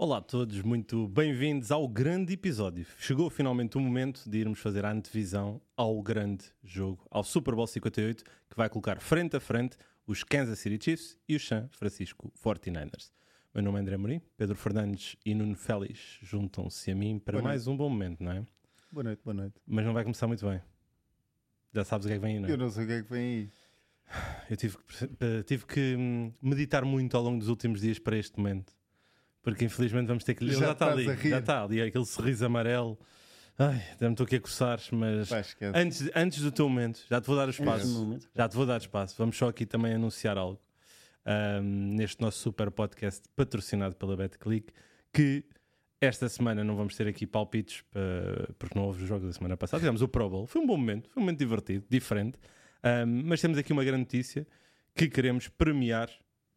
Olá a todos, muito bem-vindos ao grande episódio. Chegou finalmente o momento de irmos fazer a antevisão ao grande jogo, ao Super Bowl 58, que vai colocar frente a frente os Kansas City Chiefs e os San Francisco 49ers. Meu nome é André Morim, Pedro Fernandes e Nuno Félix juntam-se a mim para mais um bom momento, não é? Boa noite, boa noite. Mas não vai começar muito bem. Já sabes o que é que vem aí, não é? Eu não sei o que é que vem aí. Eu tive que, tive que hum, meditar muito ao longo dos últimos dias para este momento. Porque infelizmente vamos ter que lhe. Já Ele já está ali, a rir. já está ali, aquele sorriso amarelo. Ai, já me estou aqui a coçar, mas antes, antes do teu momento, já te vou dar o Antes do espaço. momento. Já te vou dar espaço. Vamos só aqui também anunciar algo ahm, neste nosso super podcast patrocinado pela BetClick. Que esta semana não vamos ter aqui palpites pa- porque não houve os jogos da semana passada. Tivemos o Pro Bowl. Foi um bom momento, foi um momento divertido, diferente. Ahm, mas temos aqui uma grande notícia que queremos premiar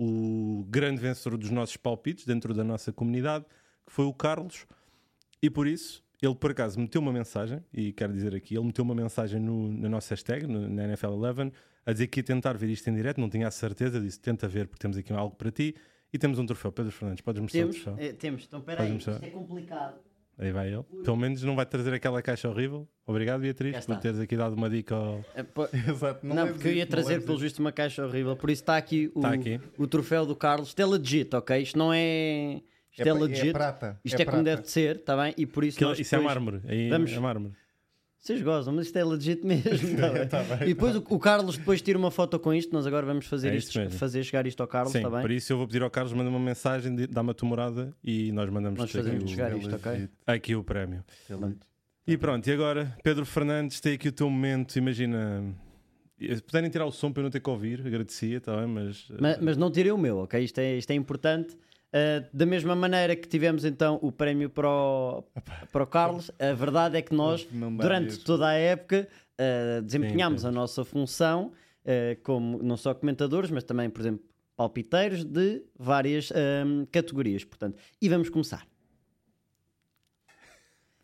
o grande vencedor dos nossos palpites dentro da nossa comunidade, que foi o Carlos. E por isso, ele por acaso meteu uma mensagem, e quero dizer aqui, ele meteu uma mensagem no- na nossa hashtag, no- na NFL11, a dizer que ia tentar ver isto em direto, não tinha a certeza, disse tenta ver porque temos aqui algo para ti. E temos um troféu. Pedro Fernandes, podes mostrar Temos, o troféu? é, temos. Então, espera Podes aí, mostrar. isto é complicado. Aí vai ele. Pelo menos não vai trazer aquela caixa horrível. Obrigado, Beatriz, por teres aqui dado uma dica ao... É, pô- Exato, Não, leves porque eu ia isso, não trazer pelo visto uma caixa horrível, por isso está aqui o, Está aqui. o troféu do Carlos. Isto é legit, ok? Isto não é. Isto é, pa- legit. prata. Isto é, como prata. deve de ser, está bem? E por isso. Aquilo- nós isso é depois- mármore. Aí Vamos- é mármore. Vocês gozam, mas isto é legit mesmo. Tá bem? Tá bem, e depois o, o Carlos depois tira uma foto com isto. Nós agora vamos fazer, É isto, mesmo. fazer chegar isto ao Carlos, está bem? por isso eu vou pedir ao Carlos, manda uma mensagem, dá-me a tua morada e nós mandamos Nós aqui, o, chegar É isto, ok? legit, aqui o prémio. é legit. E pronto, e agora, Pedro Fernandes, tem aqui o teu momento, imagina. Se puderem tirar o som para eu não ter que ouvir, agradecia, está bem, mas. eh, Mas, mas não tirei o meu, ok? Isto é, isto é importante. Uh, da mesma maneira que tivemos então o prémio para o, para o Carlos, a verdade é que nós, durante toda a época, uh, desempenhámos a nossa função uh, como não só comentadores, mas também, por exemplo, palpiteiros de várias um, categorias. Portanto, e vamos começar.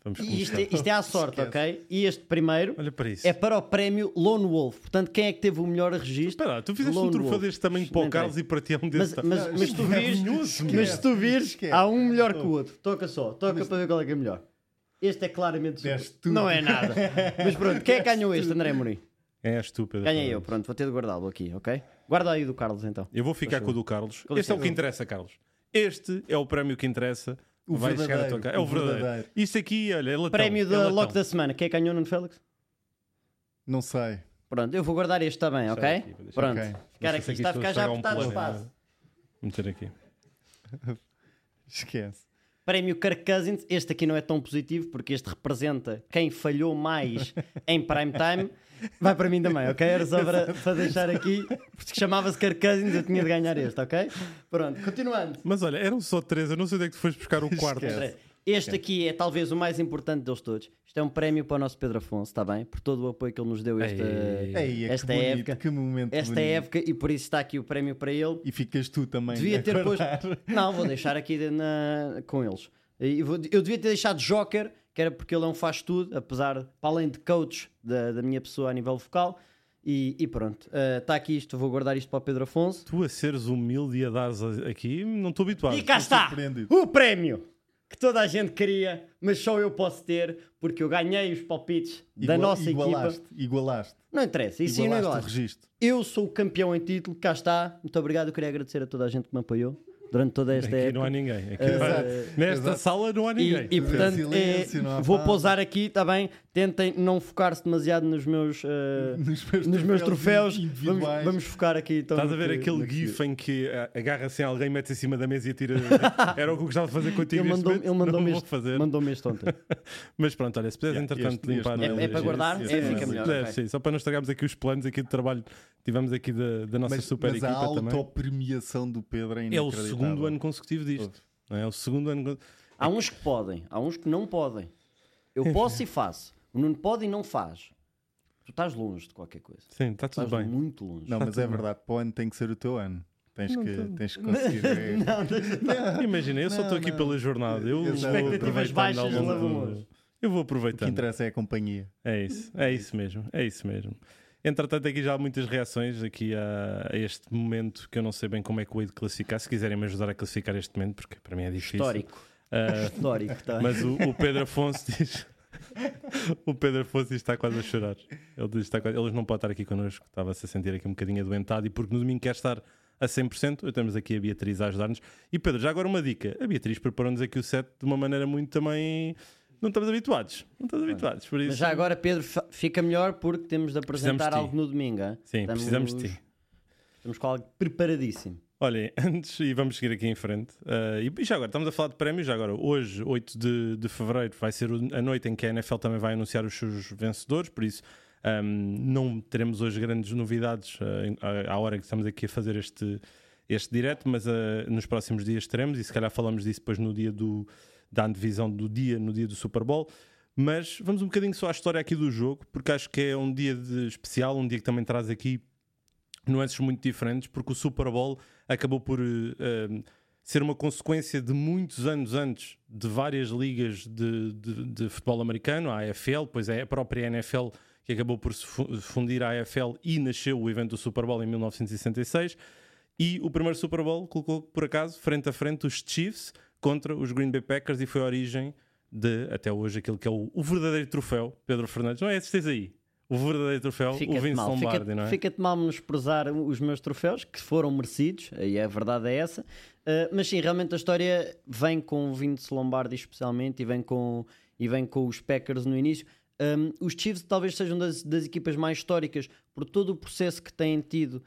Vamos E isto, é- isto é à sorte, ok? E este primeiro Olha para isso. é para o prémio Lone Wolf. Portanto, quem é que teve o melhor registro? Espera tu fizeste um Lone troféu Wolf. deste tamanho para o Carlos e para ti é um desse Mas, mas, mas se tu vires, Esquece, mas se tu vires, há um melhor que o outro. Toca só, toca para ver qual é que é melhor. Este é claramente. Não é nada. Mas pronto, quem é que ganhou este, André Mourinho? Quem és tu, Pedro? Ganhei eu, pronto, vou ter de guardá-lo aqui, ok? Guarda aí do Carlos então. Eu vou ficar com o do Carlos. Este é o que interessa, Carlos. Este é o prémio que interessa. O Vai chegar a tua verdadeiro, casa. É o o verdadeiro. verdadeiro. Isto aqui, olha, é latão. Prémio é da latão. Lock da semana. Quem é que ganhou, Nuno Félix? Não sei. Pronto, eu vou guardar este também, ok? aqui, Pronto. aqui. Ficar aqui, está a ficar já um apertado o plano. espaço. Vou meter aqui. Esquece. Prémio Kirk Cousins, este aqui não é tão positivo porque este representa quem falhou mais em prime time. Vai para mim também, ok? Era só para, para deixar aqui, porque chamava-se Kirk Cousins, eu tinha de ganhar este, ok? Pronto, continuando. Mas olha, eram só três. Eu não sei onde é que tu foste buscar o quarto. Esquece. Este aqui é talvez o mais importante deles todos. Isto é um prémio para o nosso Pedro Afonso, está bem? Por todo o apoio que ele nos deu esta, Ei. Ei, é esta que bonito, época. que momento Esta bonito. época, e por isso está aqui o prémio para ele. E ficas tu também. Devia ter posto. Não, vou deixar aqui de- na- com eles. Eu devia ter deixado Joker, que era porque ele é um faz tudo, apesar, para além de coach da, da minha pessoa a nível vocal. E, e pronto, está aqui isto, vou guardar isto para o Pedro Afonso. Tu a seres humilde e a dares aqui, não estou habituado. E cá está o prémio que toda a gente queria, mas só eu posso ter, porque eu ganhei os palpites da Igual- nossa igualaste, equipa. Igualaste. Não interessa, isso não é Igualaste o igualaste. registro. Eu sou o campeão em título, cá está. Muito obrigado, eu queria agradecer a toda a gente que me apoiou durante toda esta Aqui época. não há ninguém. Aqui Eh, não há- Exato. Nesta Exato. sala não há ninguém. E, e, portanto, silêncio, é, vou pousar aqui, está bem? Tentem não focar-se demasiado nos meus, eh, Nos meus nos meus troféus. Vamos, vamos focar aqui. Então, Estás a ver que- aquele gif em que ah, agarra-se em alguém, mete-se em cima da mesa e atira. Era o que eu gostava de fazer contigo. Ele mandou-me ele mandou este, fazer. mandou este ontem. Mas pronto, olha, se puderes Yeah, entretanto este- este limpar. É- é para guardar? É, fica melhor, ok. sim, só para não estragarmos aqui os planos aqui de trabalho que tivemos aqui da, nossa Mas, super mas a equipa também. autopremiação do Pedro é É inacreditável. Segundo ano consecutivo disto. não É o segundo ano. Há uns que podem, há uns que não podem. Eu posso e faço. O Nuno pode e não faz. Tu estás longe de qualquer coisa. Sim, está tudo Estás bem. muito longe. Não, Está mas é bem. verdade, para o ano tem que ser o teu ano. Tens, Não que, tem- tens que conseguir. é- Imagina, eu só Não, estou aqui não. pela jornada. Eu Expectativas baixas longe. Eu vou O que interessa é a companhia. É isso, é isso mesmo, é isso mesmo. Entretanto, aqui já há muitas reações aqui a, a este momento que eu não sei bem como é que o hei de classificar. Se quiserem me ajudar a classificar este momento, porque para mim é difícil. Histórico. Uh, Histórico, tá? mas o, o Pedro Afonso diz. o Pedro Afonso está quase a chorar. Ele diz está quase- Eles não podem estar aqui connosco, estava-se a sentir aqui um bocadinho adoentado e porque no domingo quer estar a 100%, temos aqui a Beatriz a ajudar-nos. E Pedro, já agora uma dica: a Beatriz preparou-nos aqui o set de uma maneira muito também. Não estamos habituados. Não estamos habituados. Por isso, Mas já agora, Pedro, fica melhor porque temos de apresentar algo no domingo. hein? Sim, Estamos- precisamos de ti. Estamos com algo preparadíssimo. Olhem, antes, e vamos seguir aqui em frente. uh, e já agora, estamos a falar de prémios. Já agora, hoje, 8 de, de fevereiro, vai ser a noite em que a NFL também vai anunciar os seus vencedores. Por isso, um, não teremos hoje grandes novidades uh, à hora que estamos aqui a fazer este, este direto, mas uh, nos próximos dias teremos. E se calhar falamos disso depois no dia do, da antevisão do dia, no dia do Super Bowl. Mas vamos um bocadinho só à história aqui do jogo, porque acho que é um dia de especial, um dia que também traz aqui nuances muito diferentes, porque o Super Bowl acabou por eh, ser uma consequência de muitos anos antes de várias ligas de, de- de futebol americano, a AFL, pois é a própria NFL que acabou por se fu- fundir à AFL e nasceu o evento do Super Bowl em 1966. E o primeiro Super Bowl colocou, por acaso, frente a frente os Chiefs contra os Green Bay Packers e foi a origem de, até hoje, aquele que é o, o verdadeiro troféu, Pedro Fernandes. Não é esse aí? O verdadeiro troféu, o Fica-te Vince mal, Lombardi, fica-te não é? fica-te mal menosprezar os meus troféus, que foram merecidos, aí a verdade é essa. Uh, mas sim, realmente a história vem com o Vince Lombardi especialmente e vem com, e vem com os Packers no início. Um, os Chiefs talvez sejam das, das equipas mais históricas por todo o processo que têm tido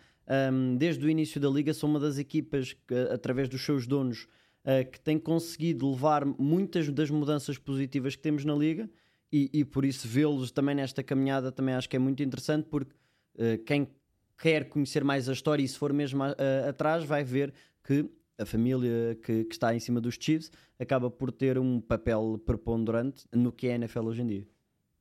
um, desde o início da liga. São uma das equipas que, através dos seus donos, uh, que têm conseguido levar muitas das mudanças positivas que temos na liga e, e por isso vê-los também nesta caminhada também acho que é muito interessante porque uh, quem quer conhecer mais a história e se for mesmo a- a- atrás vai ver que a família que, que está em cima dos Chiefs acaba por ter um papel preponderante no que é a NFL hoje em dia.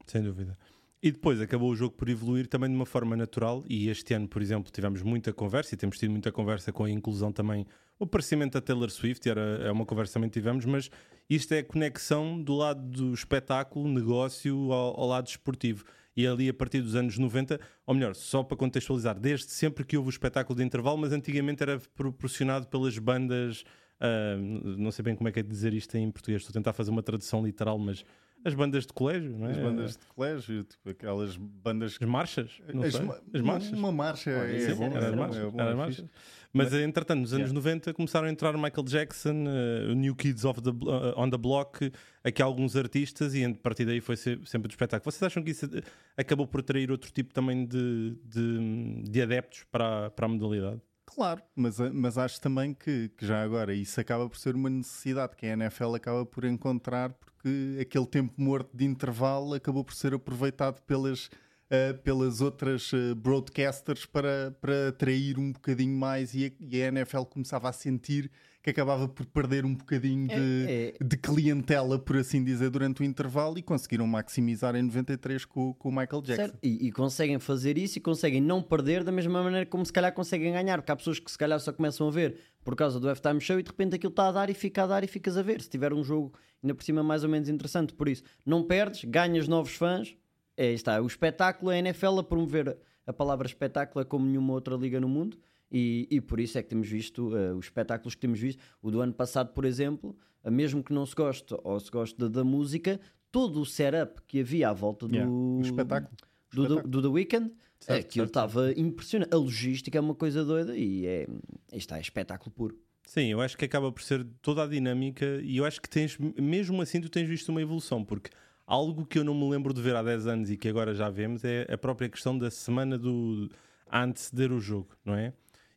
Sem dúvida. E depois acabou o jogo por evoluir também de uma forma natural. E este ano, por exemplo, tivemos muita conversa e temos tido muita conversa com a inclusão também, o aparecimento da Taylor Swift. Era, é uma conversa também que tivemos, mas isto é a conexão do lado do espetáculo, negócio, ao, ao lado esportivo. E ali a partir dos anos 90, ou melhor, só para contextualizar, desde sempre que houve o espetáculo de intervalo, mas antigamente era proporcionado pelas bandas. ah, não sei bem como é que é dizer isto em português, estou a tentar fazer uma tradução literal, mas as bandas de colégio, não é? As bandas de colégio, tipo, aquelas bandas. As marchas? Não as, sei. ma- As marchas? Uma marcha é, é bom. Era era marchas. é bom, Era é marchas. Mas, entretanto, nos anos Yeah. 90 começaram a entrar Michael Jackson, uh, o New Kids of the, uh, on the Block, aqui alguns artistas, e a partir daí foi se- sempre do espetáculo. Vocês acham que isso uh, acabou por atrair outro tipo também de, de, de adeptos para, a- para a modalidade? Claro, mas, mas acho também que, que já agora isso acaba por ser uma necessidade que a NFL acaba por encontrar, porque aquele tempo morto de intervalo acabou por ser aproveitado pelas, eh, pelas outras eh, broadcasters para, para atrair um bocadinho mais e a, e a NFL começava a sentir que acabava por perder um bocadinho de, É- de clientela, por assim dizer, durante o intervalo e conseguiram maximizar em 93 com, com o Michael Jackson. Certo? E, e conseguem fazer isso e conseguem não perder da mesma maneira como se calhar conseguem ganhar, porque há pessoas que se calhar só começam a ver por causa do Halftime Show e de repente aquilo está a dar e fica a dar e ficas a ver. Se tiver um jogo ainda por cima mais ou menos interessante, por isso não perdes, ganhas novos fãs. É, está, o espetáculo, a NFL a promover a palavra espetáculo é como nenhuma outra liga no mundo. E, e por isso é que temos visto eh, os espetáculos que temos visto. O do ano passado, por exemplo, eh, mesmo que não se goste ou se goste da, da música, todo o setup que havia à volta do, Yeah, o espetáculo. do, do, do The Weeknd, Certo, aquilo certo, estava impressionante. A logística é uma coisa doida e é, isto é espetáculo puro. Sim, eu acho que acaba por ser toda a dinâmica e eu acho que tens, mesmo assim, tu tens visto uma evolução, porque algo que eu não me lembro de ver há 10 anos e que agora já vemos é a própria questão da semana do a anteceder o jogo, não é?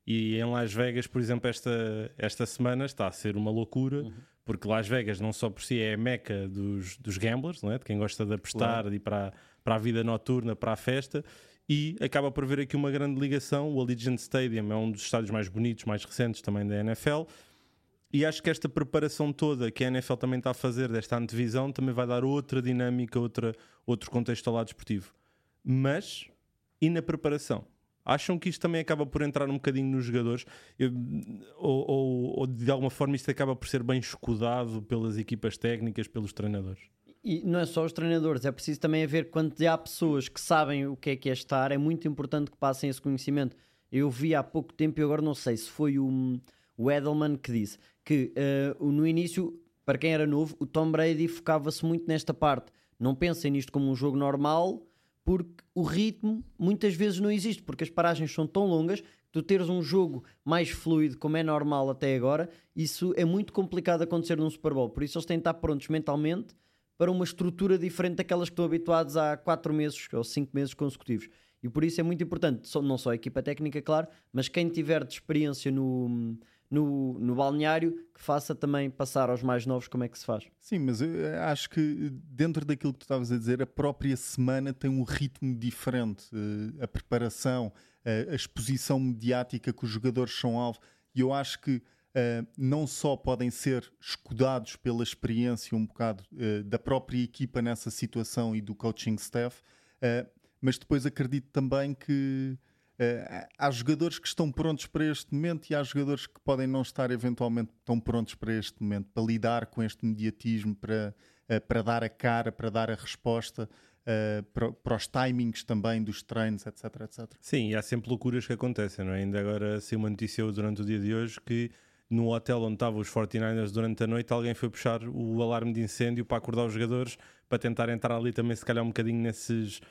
E em Las Vegas, por exemplo, esta, esta semana está a ser uma loucura, porque Las Vegas não só por si é a meca dos, dos gamblers, não é? de quem gosta de apostar, de ir para, para a vida noturna, para a festa, e acaba por haver aqui uma grande ligação. O Allegiant Stadium é um dos estádios mais bonitos, mais recentes também da NFL. E acho que esta preparação toda que a NFL também está a fazer desta antevisão também vai dar outra dinâmica, outra, outro contexto ao lado desportivo. Mas, e na preparação? Acham que isto também acaba por entrar um bocadinho nos jogadores? Eu- ou, ou- ou de alguma forma isto acaba por ser bem escudado pelas equipas técnicas, pelos treinadores? E não é só os treinadores, é preciso também haver quando há pessoas que sabem o que é que é estar, é muito importante que passem esse conhecimento. Eu vi há pouco tempo, e agora não sei se foi o, o Edelman que disse que o- no início para quem era novo, o Tom Brady focava-se muito nesta parte. Não pensem nisto como um jogo normal, porque o ritmo muitas vezes não existe, porque as paragens são tão longas que tu teres um jogo mais fluido, como é normal até agora, isso é muito complicado acontecer num Super Bowl. Por isso eles têm de estar prontos mentalmente para uma estrutura diferente daquelas que estão habituados há 4 meses ou 5 meses consecutivos. E por isso é muito importante, não só a equipa técnica, claro, mas quem tiver de experiência no, no, no balneário, que faça também passar aos mais novos como é que se faz. Sim, mas eu eh, acho que dentro daquilo que tu estavas a dizer, a própria semana tem um ritmo diferente. Eh, a preparação, a exposição mediática que os jogadores são alvo. E eu acho que Uh, não só podem ser escudados pela experiência um bocado uh, da própria equipa nessa situação e do coaching staff, uh, mas depois acredito também que Uh, há jogadores que estão prontos para este momento e há jogadores que podem não estar eventualmente tão prontos para este momento, para lidar com este mediatismo, para, uh, para dar a cara, para dar a resposta, uh, para, para, os timings também dos treinos, etc, etc. Sim, e há sempre loucuras que acontecem, não é? Ainda agora saiu uma notícia durante o dia de hoje que no hotel onde estavam os 49ers durante a noite, alguém foi puxar o alarme de incêndio para acordar os jogadores para tentar entrar ali também, se calhar, um bocadinho nesses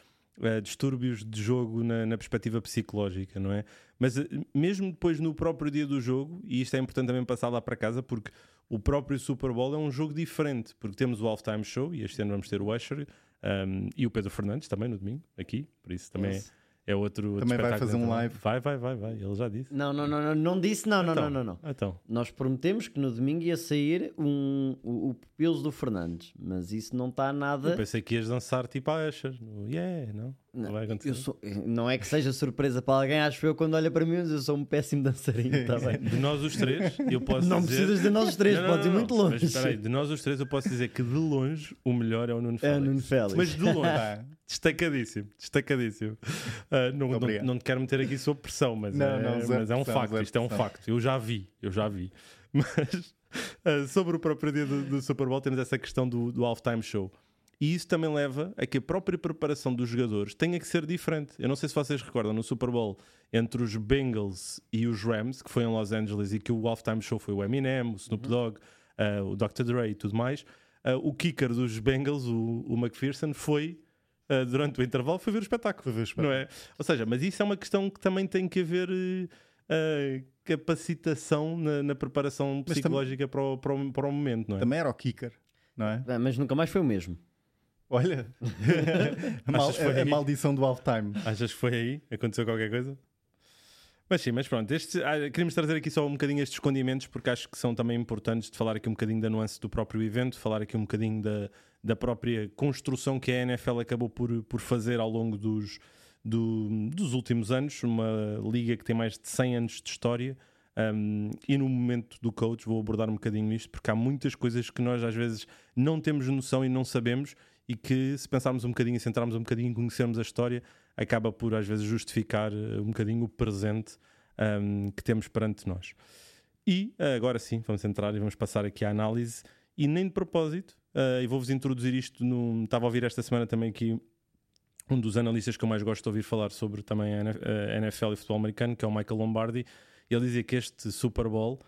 uh, distúrbios de jogo na, na, perspectiva psicológica, não é? Mas uh, mesmo depois no próprio dia do jogo, e isto é importante também passar lá para casa, porque o próprio Super Bowl é um jogo diferente, porque temos o Halftime Show, e este ano vamos ter o Usher um, ehm, e o Pedro Fernandes também no domingo, aqui, por isso também yes. é é outro. Também vai fazer um live. Vai, vai, vai, vai. Ele já disse. Não, não, não, não, não disse, não, não, então, não, não, não. Então. Nós prometemos que no domingo ia sair um, o, o Pupilos do Fernandes, mas isso não está nada. Eu pensei que ias dançar tipo a Asher. Yeah, não. Não, não vai acontecer. Sou, não é que seja surpresa para alguém, acho eu, quando olha para mim, eu sou um péssimo dançarino, tá bem? De nós os três, eu posso não dizer. Não precisas de nós os três, não, podes ir muito longe. Mas aí, de nós os três, eu posso dizer que de longe o melhor é o Nuno Félix. É o Nuno Félix. Mas de longe, destacadíssimo, destacadíssimo. Uh, não, não, não, te quero meter aqui sob pressão, mas, não, é, não, mas é um facto, isto é um facto. Eu já vi, eu já vi. Mas uh, sobre o próprio dia do, do, Super Bowl, temos essa questão do, do halftime show. E isso também leva a que a própria preparação dos jogadores tenha que ser diferente. Eu não sei se vocês recordam no Super Bowl entre os Bengals e os Rams, que foi em Los Angeles e que o halftime show foi o Eminem, o Snoop uhum. Dogg, uh, o Dr. Dre e tudo mais. Uh, o kicker dos Bengals, o, o McPherson, foi uh, durante o intervalo foi ver o espetáculo. Foi ver o espetáculo. Não é? Ou seja, mas isso é uma questão que também tem que haver uh, capacitação na, na preparação psicológica para o, para, o, para o momento, não é? Também era o kicker, não é? Mas nunca mais foi o mesmo. Olha, a, mal, a, a maldição do halftime. Achas que foi aí? Aconteceu qualquer coisa? Mas sim, mas pronto, este, ah, queríamos trazer aqui só um bocadinho estes escondimentos, porque acho que são também importantes de falar aqui um bocadinho da nuance do próprio evento, falar aqui um bocadinho da, da própria construção que a NFL acabou por, por fazer ao longo dos, do, dos últimos anos, uma liga que tem mais de 100 anos de história. Um, e no momento do coach vou abordar um bocadinho isto, porque há muitas coisas que nós às vezes não temos noção e não sabemos, e que se pensarmos um bocadinho e centrarmos um bocadinho em conhecermos a história, acaba por às vezes justificar eh, um bocadinho o presente um, que temos perante nós. E eh, agora sim, vamos entrar e vamos passar aqui à análise. E nem de propósito, uh, e vou-vos introduzir isto. No, estava a ouvir esta semana também aqui um dos analistas que eu mais gosto de ouvir falar sobre também a NFL e futebol americano, que é o Michael Lombardi. Ele dizia que este Super Bowl,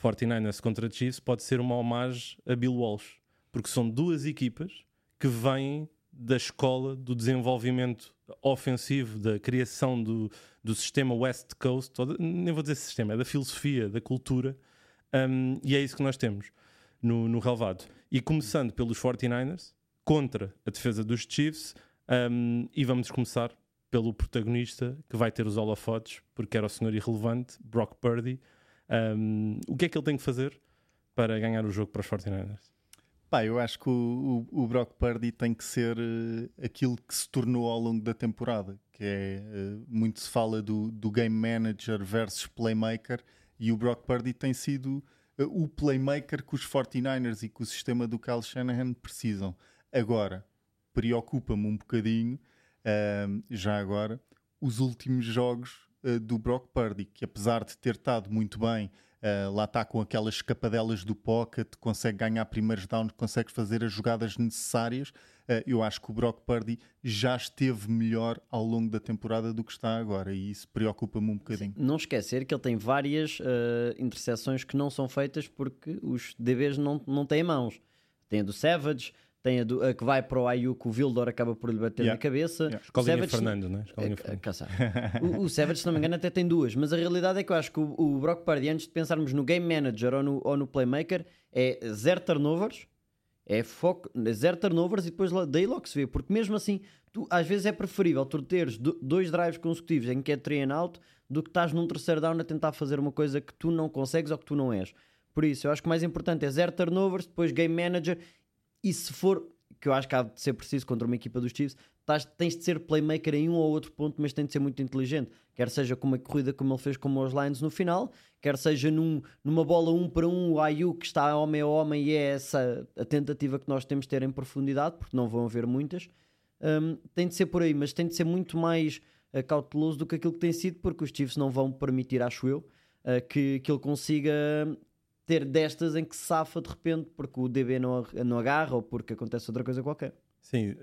49ers contra Chiefs, pode ser uma homenagem a Bill Walsh, porque são duas equipas que vêm da escola do desenvolvimento ofensivo, da criação do, do sistema West Coast, nem vou dizer sistema, é da filosofia, da cultura, um, e é isso que nós temos no, no relevado. E começando pelos 49ers, contra a defesa dos Chiefs, um, e vamos começar pelo protagonista que vai ter os holofotes, porque era o senhor irrelevante, Brock Purdy. Um, o que é que ele tem que fazer para ganhar o jogo para os 49ers? Pá, eu acho que o, o, o, Brock Purdy tem que ser uh, aquilo que se tornou ao longo da temporada, que é uh, muito se fala do, do game manager versus playmaker, e o Brock Purdy tem sido uh, o playmaker que os 49ers e que o sistema do Kyle Shanahan precisam. Agora, preocupa-me um bocadinho, já agora, os últimos jogos do Brock Purdy, que apesar de ter estado muito bem Uh, lá está com aquelas escapadelas do pocket, consegue ganhar primeiros downs, consegue fazer as jogadas necessárias. Uh, eu acho que o Brock Purdy já esteve melhor ao longo da temporada do que está agora e isso preocupa-me um bocadinho. Sim, não esquecer que ele tem várias uh, interseções que não são feitas porque os DBs não, não têm mãos. Tem a do Savage, tem a, do, a que vai para o Ayuk, o Vildor acaba por lhe bater Yeah. na cabeça. Yeah. Escolinha Savage- Fernando, né? Escolinha Fernando. o, o Savage, se não me engano, até tem duas, mas a realidade é que eu acho que o, o Brock Purdy, antes de pensarmos no Game Manager ou no, ou no Playmaker, é zero turnovers, é foco, é zero turnovers e depois daí logo se vê, porque mesmo assim, tu, às vezes é preferível tu teres do- dois drives consecutivos em que é three and out do que estás num terceiro down a tentar fazer uma coisa que tu não consegues ou que tu não és. Por isso, eu acho que o mais importante é zero turnovers, depois Game Manager e se for, que eu acho que há de ser preciso contra uma equipa dos Chiefs, estás- tens de ser playmaker em um ou outro ponto, mas tem de ser muito inteligente. Quer seja com uma corrida como ele fez com os Lions no final, quer seja num- numa bola um para um, o Ayu que está homem a homem e é essa a tentativa que nós temos de ter em profundidade, porque não vão haver muitas. Hum, tem de ser por aí, mas tem de ser muito mais eh, cauteloso do que aquilo que tem sido, porque os Chiefs não vão permitir, acho eu, eh, que, que ele consiga ter destas em que se safa de repente porque o DB não, não agarra ou porque acontece outra coisa qualquer. Sim,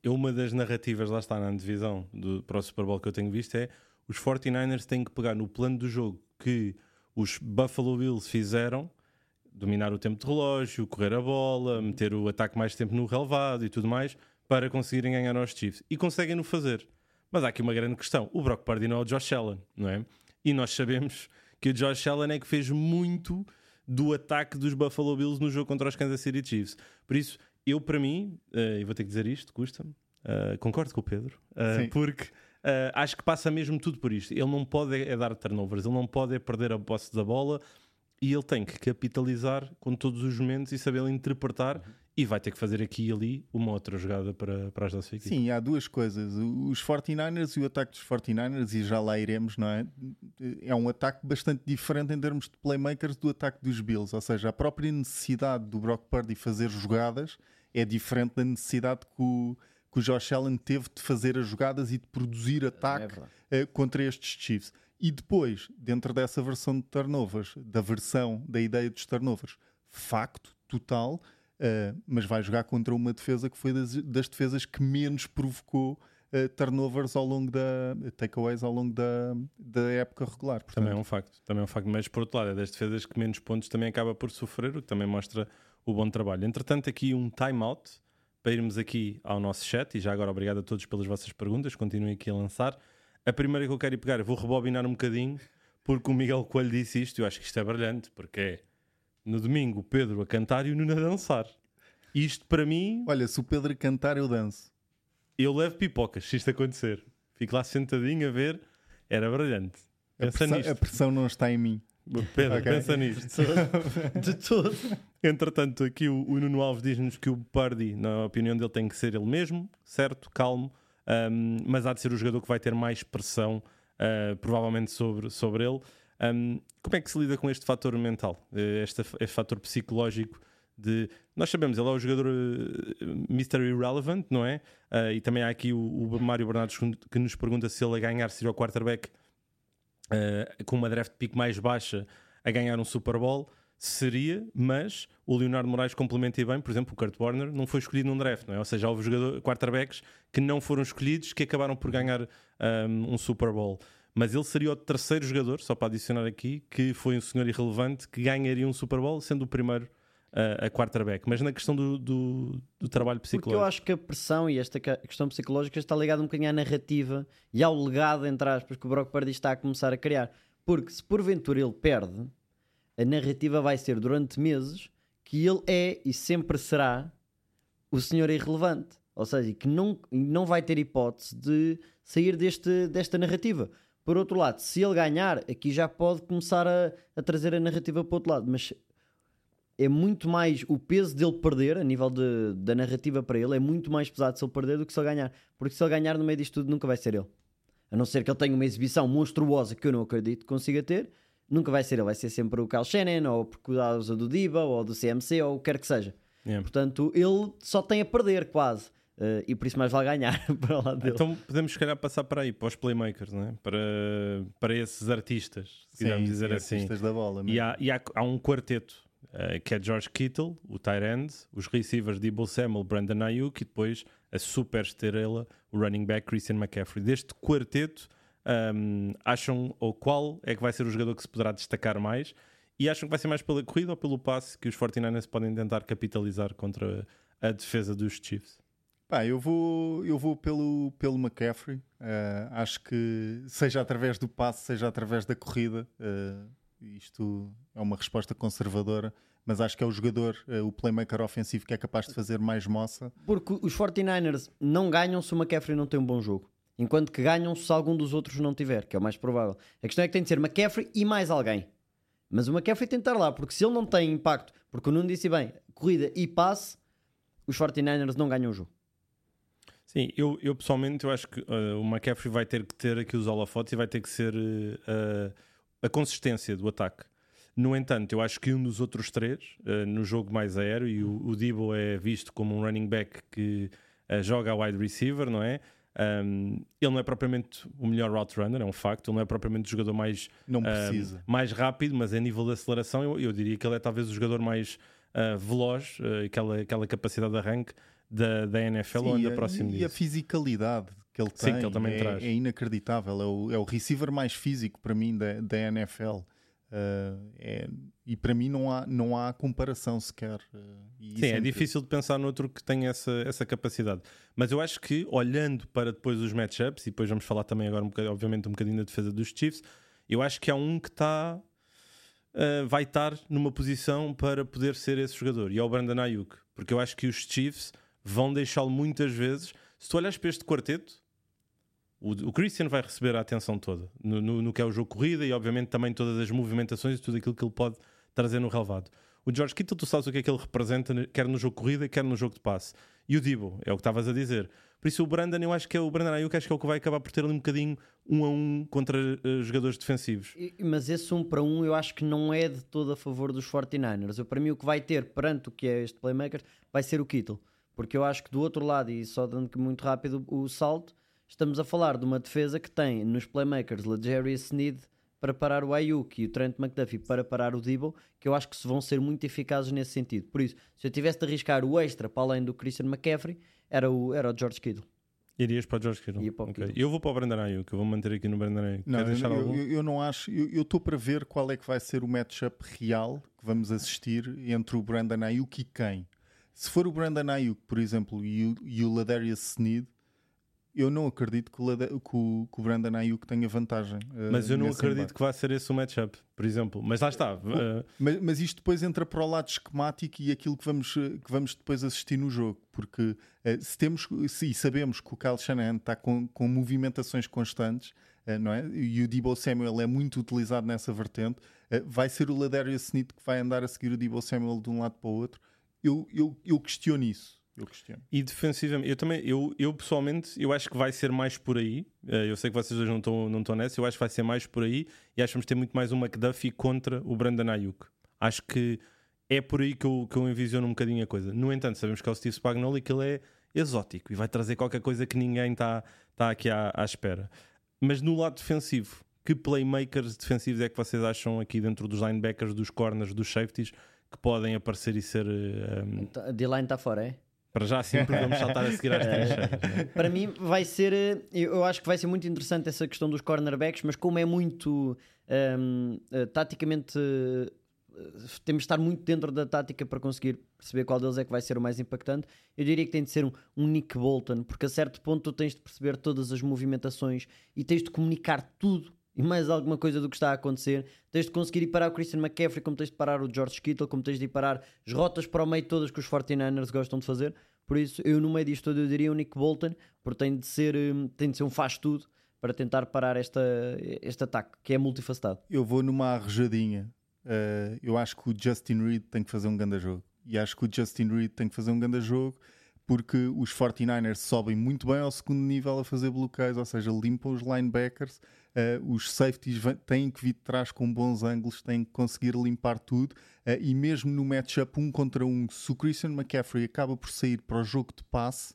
eu uma das narrativas lá está na divisão do, para o Super Bowl que eu tenho visto é os 49ers têm que pegar no plano do jogo que os Buffalo Bills fizeram, dominar o tempo de relógio, correr a bola, meter o ataque mais tempo no relevado e tudo mais, para conseguirem ganhar aos Chiefs. E conseguem no fazer. Mas há aqui uma grande questão. O Brock Purdy não é o Josh Allen, não é? E nós sabemos que o Josh Allen é que fez muito do ataque dos Buffalo Bills no jogo contra os Kansas City Chiefs. Por isso, eu para mim, eh, e vou ter que dizer isto, custa-me, eh, concordo com o Pedro, Sim. porque acho que passa mesmo tudo por isto. Ele não pode é, dar turnovers, ele não pode é perder a posse da bola e ele tem que capitalizar com todos os momentos e saber interpretar e vai ter que fazer aqui e ali uma outra jogada para, para ajudar a sua equipe. Sim, há duas coisas. Os 49ers e o ataque dos 49ers, e já lá iremos, não é? É um ataque bastante diferente em termos de playmakers do ataque dos Bills. Ou seja, a própria necessidade do Brock Purdy fazer jogadas é diferente da necessidade que o, que o Josh Allen teve de fazer as jogadas e de produzir ataque verdade. eh, contra estes Chiefs. E depois, dentro dessa versão de turnovers, da versão da ideia dos turnovers, facto total, eh, mas vai jogar contra uma defesa que foi das, das defesas que menos provocou eh, turnovers ao longo da takeaways ao longo da, da época regular. Portanto, Também é um facto, também é um facto, mas por outro lado, é das defesas que menos pontos também acaba por sofrer, o que também mostra o bom trabalho. Entretanto, aqui um time-out para irmos aqui ao nosso chat, e já agora obrigado a todos pelas vossas perguntas, continuem aqui a lançar. A primeira que eu quero ir pegar, vou rebobinar um bocadinho, porque o Miguel Coelho disse isto, eu acho que isto é brilhante, porque é no domingo o Pedro a cantar e o Nuno a dançar. Isto para mim, Olha, se o Pedro cantar, eu danço. eu levo pipocas se isto acontecer. Fico lá sentadinho a ver, era brilhante. A Pensa pressão, nisto. a pressão não está em mim. Pedro, Ok. pensa nisto. De todo. Entretanto, aqui o, o Nuno Alves diz-nos que o Purdy, na opinião dele, tem que ser ele mesmo, certo, calmo, ahm, mas há de ser o jogador que vai ter mais pressão, ah, provavelmente, sobre, sobre ele. Ahm, como é que se lida com este fator mental, eh, este, este fator psicológico de... Nós sabemos, ele é o jogador eh, Mr. Irrelevant, não é? Ah, e também há aqui o, o Mário Bernardes que nos pergunta se ele a ganhar seria o quarterback eh, com uma draft pick mais baixa a ganhar um Super Bowl seria, mas o Leonardo Moraes complementa e bem, por exemplo, o Kurt Warner não foi escolhido num draft, não é? Ou seja, houve jogador, quarterbacks que não foram escolhidos que acabaram por ganhar um, um Super Bowl. Mas ele seria o terceiro jogador, só para adicionar aqui, que foi um senhor irrelevante que ganharia um Super Bowl, sendo o primeiro uh, a quarterback. Mas na questão do, do, do trabalho Porque eu psicológico. acho que a pressão e esta questão psicológica está ligada um bocadinho à narrativa e ao legado, entre aspas, que o Brock Purdy está a começar a criar. Porque se porventura ele perde, a narrativa vai ser durante meses que ele é e sempre será o senhor irrelevante. Ou seja, que não, não vai ter hipótese de sair deste, desta narrativa. Por outro lado, se ele ganhar, aqui já pode começar a, a trazer a narrativa para o outro lado. Mas é muito mais o peso dele perder, a nível de, da narrativa para ele, é muito mais pesado se ele perder do que se ele ganhar. Porque se ele ganhar no meio disto tudo, nunca vai ser ele. A não ser que ele tenha uma exibição monstruosa que eu não acredito que consiga ter, nunca vai ser ele. Vai ser sempre o Kyle Shannon, ou por causa do Diba, ou do CMC, ou o que quer que seja. Yeah. Portanto, ele só tem a perder, quase. Uh, e por isso mais vale ganhar para lá dele. Então podemos, se calhar, passar para aí, para os playmakers, né? para, para esses artistas, se quisermos Sim, dizer sim, assim. artistas da bola. E há, e há, há um quarteto uh, que é George Kittle, o tight end, os receivers Debo Samuel, Brandon Ayuk e depois a super estrela, o running back Christian McCaffrey. Deste quarteto, um, acham ou qual é que vai ser o jogador que se poderá destacar mais? E acham que vai ser mais pela corrida ou pelo passe que os 49ers podem tentar capitalizar contra a defesa dos Chiefs? Pá, eu vou, eu vou pelo, pelo McCaffrey. Uh, acho que seja através do passe, seja através da corrida. Uh, isto é uma resposta conservadora, mas acho que é o jogador, uh, o playmaker ofensivo, que é capaz de fazer mais moça. Porque os 49ers não ganham se o McCaffrey não tem um bom jogo. Enquanto que ganham se algum dos outros não tiver, que é o mais provável. A questão é que tem de ser McCaffrey e mais alguém. Mas o McCaffrey tem de estar lá, porque se ele não tem impacto, porque o Nuno disse bem, corrida e passe, os 49ers não ganham o jogo. Sim, eu, eu pessoalmente eu acho que uh, o McCaffrey vai ter que ter aqui os holofotes e vai ter que ser uh, a consistência do ataque. No entanto, eu acho que um dos outros três, uh, no jogo mais aéreo, e o, o Debo é visto como um running back que joga a wide receiver, não é? Um, ele não é propriamente o melhor route runner, é um facto. Ele não é propriamente o jogador mais. Um, mais rápido, mas a nível de aceleração, eu, eu, diria que ele é talvez o jogador mais uh, veloz, uh, aquela, aquela capacidade de arranque da, da NFL Sim, ou anda e, próximo e disso. a fisicalidade que ele Sim, tem que ele também é, traz. é inacreditável. É o, é o receiver mais físico para mim da, da NFL. Uh, é, e para mim não há, não há comparação sequer. Uh, Sim, é difícil de pensar noutro que tenha essa, essa capacidade. Mas eu acho que, olhando para depois os matchups, e depois vamos falar também agora, um obviamente, um bocadinho da defesa dos Chiefs, eu acho que há um que está. Uh, vai estar numa posição para poder ser esse jogador, e é o Brandon Ayuk, porque eu acho que os Chiefs vão deixá-lo muitas vezes. Se tu olhas para este quarteto, o, Christian vai receber a atenção toda no, no, no, que é o jogo corrida e, obviamente, também todas as movimentações e tudo aquilo que ele pode trazer no relevado. O George Kittle, tu sabes o que é que ele representa, quer no jogo corrida, quer no jogo de passe. E o Debo, é o que estavas a dizer. Por isso, o Brandon, eu acho que é o Brandon Ayuk, acho que é o que vai acabar por ter ali um bocadinho um a um contra uh, jogadores defensivos. Mas esse um para um, eu acho que não é de todo a favor dos 49ers. Eu, para mim, o que vai ter perante o que é este playmaker vai ser o Kittle. Porque eu acho que do outro lado, e só dando muito rápido o salto, estamos a falar de uma defesa que tem nos playmakers Legarius Sneed para parar o Ayuk e o Trent McDuffie para parar o Debo, que eu acho que vão ser muito eficazes nesse sentido. Por isso, se eu tivesse de arriscar o extra para além do Christian McCaffrey, era o, era o George Kittle. Irias para o George Kittle? Ia para o okay. Kittle. Eu vou para o Brandon Ayuk, eu vou manter aqui no Brandon Ayuk. Não, Quer deixar eu, algum? eu, eu não acho. Eu estou para ver qual é que vai ser o matchup real que vamos assistir entre o Brandon Ayuk e quem. Se for o Brandon Ayuk, por exemplo, e o, e o Ladarius Sneed, eu não acredito que o, Lada, que o, que o Brandon Ayuk tenha vantagem. uh, Mas eu não acredito embate. que vai ser esse o matchup, por exemplo. Mas lá está. uh, Mas, mas isto depois entra para o lado esquemático e aquilo que vamos, eh, que vamos depois assistir no jogo, porque eh, se temos se, e sabemos que o Kyle Shanahan está com, com movimentações constantes, eh, não é? E o Debo Samuel é muito utilizado nessa vertente, eh, vai ser o Ladarius Smith que vai andar a seguir o Debo Samuel de um lado para o outro. Eu, eu, eu questiono isso. Eu questiono. E defensivamente, eu também, eu, eu pessoalmente, eu acho que vai ser mais por aí. Uh, eu sei que vocês dois não estão não estão nessa, eu acho que vai ser mais por aí e acho que vamos ter muito mais um McDuffie contra o Brandon Ayuk. Acho que é por aí que eu, que eu envisiono um bocadinho a coisa. No entanto, sabemos que é o Steve Spagnuolo e que ele é exótico e vai trazer qualquer coisa que ninguém está tá aqui à, à espera. Mas no lado defensivo, que playmakers defensivos é que vocês acham aqui dentro dos linebackers, dos corners, dos safeties que podem aparecer e ser. Um, A D-line está fora, é? para já sempre vamos saltar a seguir às trincheiras. né? Para mim vai ser, eh, eu acho que vai ser muito interessante essa questão dos cornerbacks, mas como é muito hum, eh, taticamente eh, temos de estar muito dentro da tática para conseguir perceber qual deles é que vai ser o mais impactante. Eu diria que tem de ser um, um Nick Bolton, porque a certo ponto tu tens de perceber todas as movimentações e tens de comunicar tudo e mais alguma coisa do que está a acontecer. Tens de conseguir ir parar o Christian McCaffrey, como tens de parar o George Kittle, como tens de ir parar as rotas para o meio todas que os 49ers gostam de fazer. Por isso, eu no meio disto eu diria o Nick Bolton, porque tem de ser, hum, tem de ser um faz-tudo para tentar parar esta, este ataque, que é multifacetado. Eu vou numa arrojadinha. Uh, eu acho que o Justin Reed tem que fazer um grande jogo. E acho que o Justin Reed tem que fazer um grande jogo porque os 49ers sobem muito bem ao segundo nível a fazer bloqueios, ou seja, limpam os linebackers. Uh, os safeties têm que vir de trás com bons ângulos, têm que conseguir limpar tudo. Uh, e mesmo no matchup um contra um, se o Christian McCaffrey acaba por sair para o jogo de passe,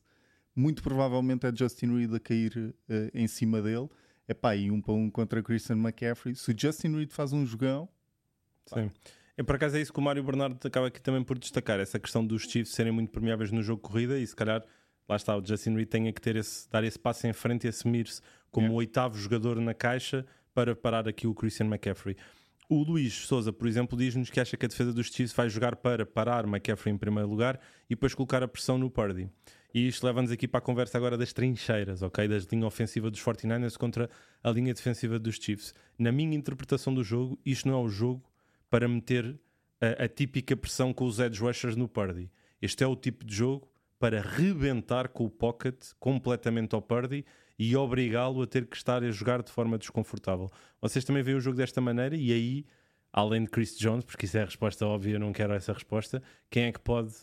muito provavelmente é Justin Reed a cair uh, em cima dele. Epá, e um para um contra Christian McCaffrey. Se o Justin Reed faz um jogão. Sim. É, por acaso é isso que o Mário Bernardo acaba aqui também por destacar, essa questão dos Chiefs serem muito permeáveis no jogo corrida e se calhar, lá está, o Justin Reed tenha que ter esse, dar esse passo em frente e assumir-se como yeah. o oitavo jogador na caixa para parar aqui o Christian McCaffrey. O Luís Souza, por exemplo, diz-nos que acha que a defesa dos Chiefs vai jogar para parar McCaffrey em primeiro lugar e depois colocar a pressão no Purdy. E isto leva-nos aqui para a conversa agora das trincheiras, ok? Da linha ofensiva dos 49ers contra a linha defensiva dos Chiefs. Na minha interpretação do jogo, isto não é o jogo para meter a, a típica pressão com os edge rushers no Purdy. Este é o tipo de jogo para rebentar com o pocket completamente ao Purdy e obrigá-lo a ter que estar a jogar de forma desconfortável. Vocês também veem o jogo desta maneira e aí, além de Chris Jones, porque isso é a resposta óbvia, eu não quero essa resposta, quem é que pode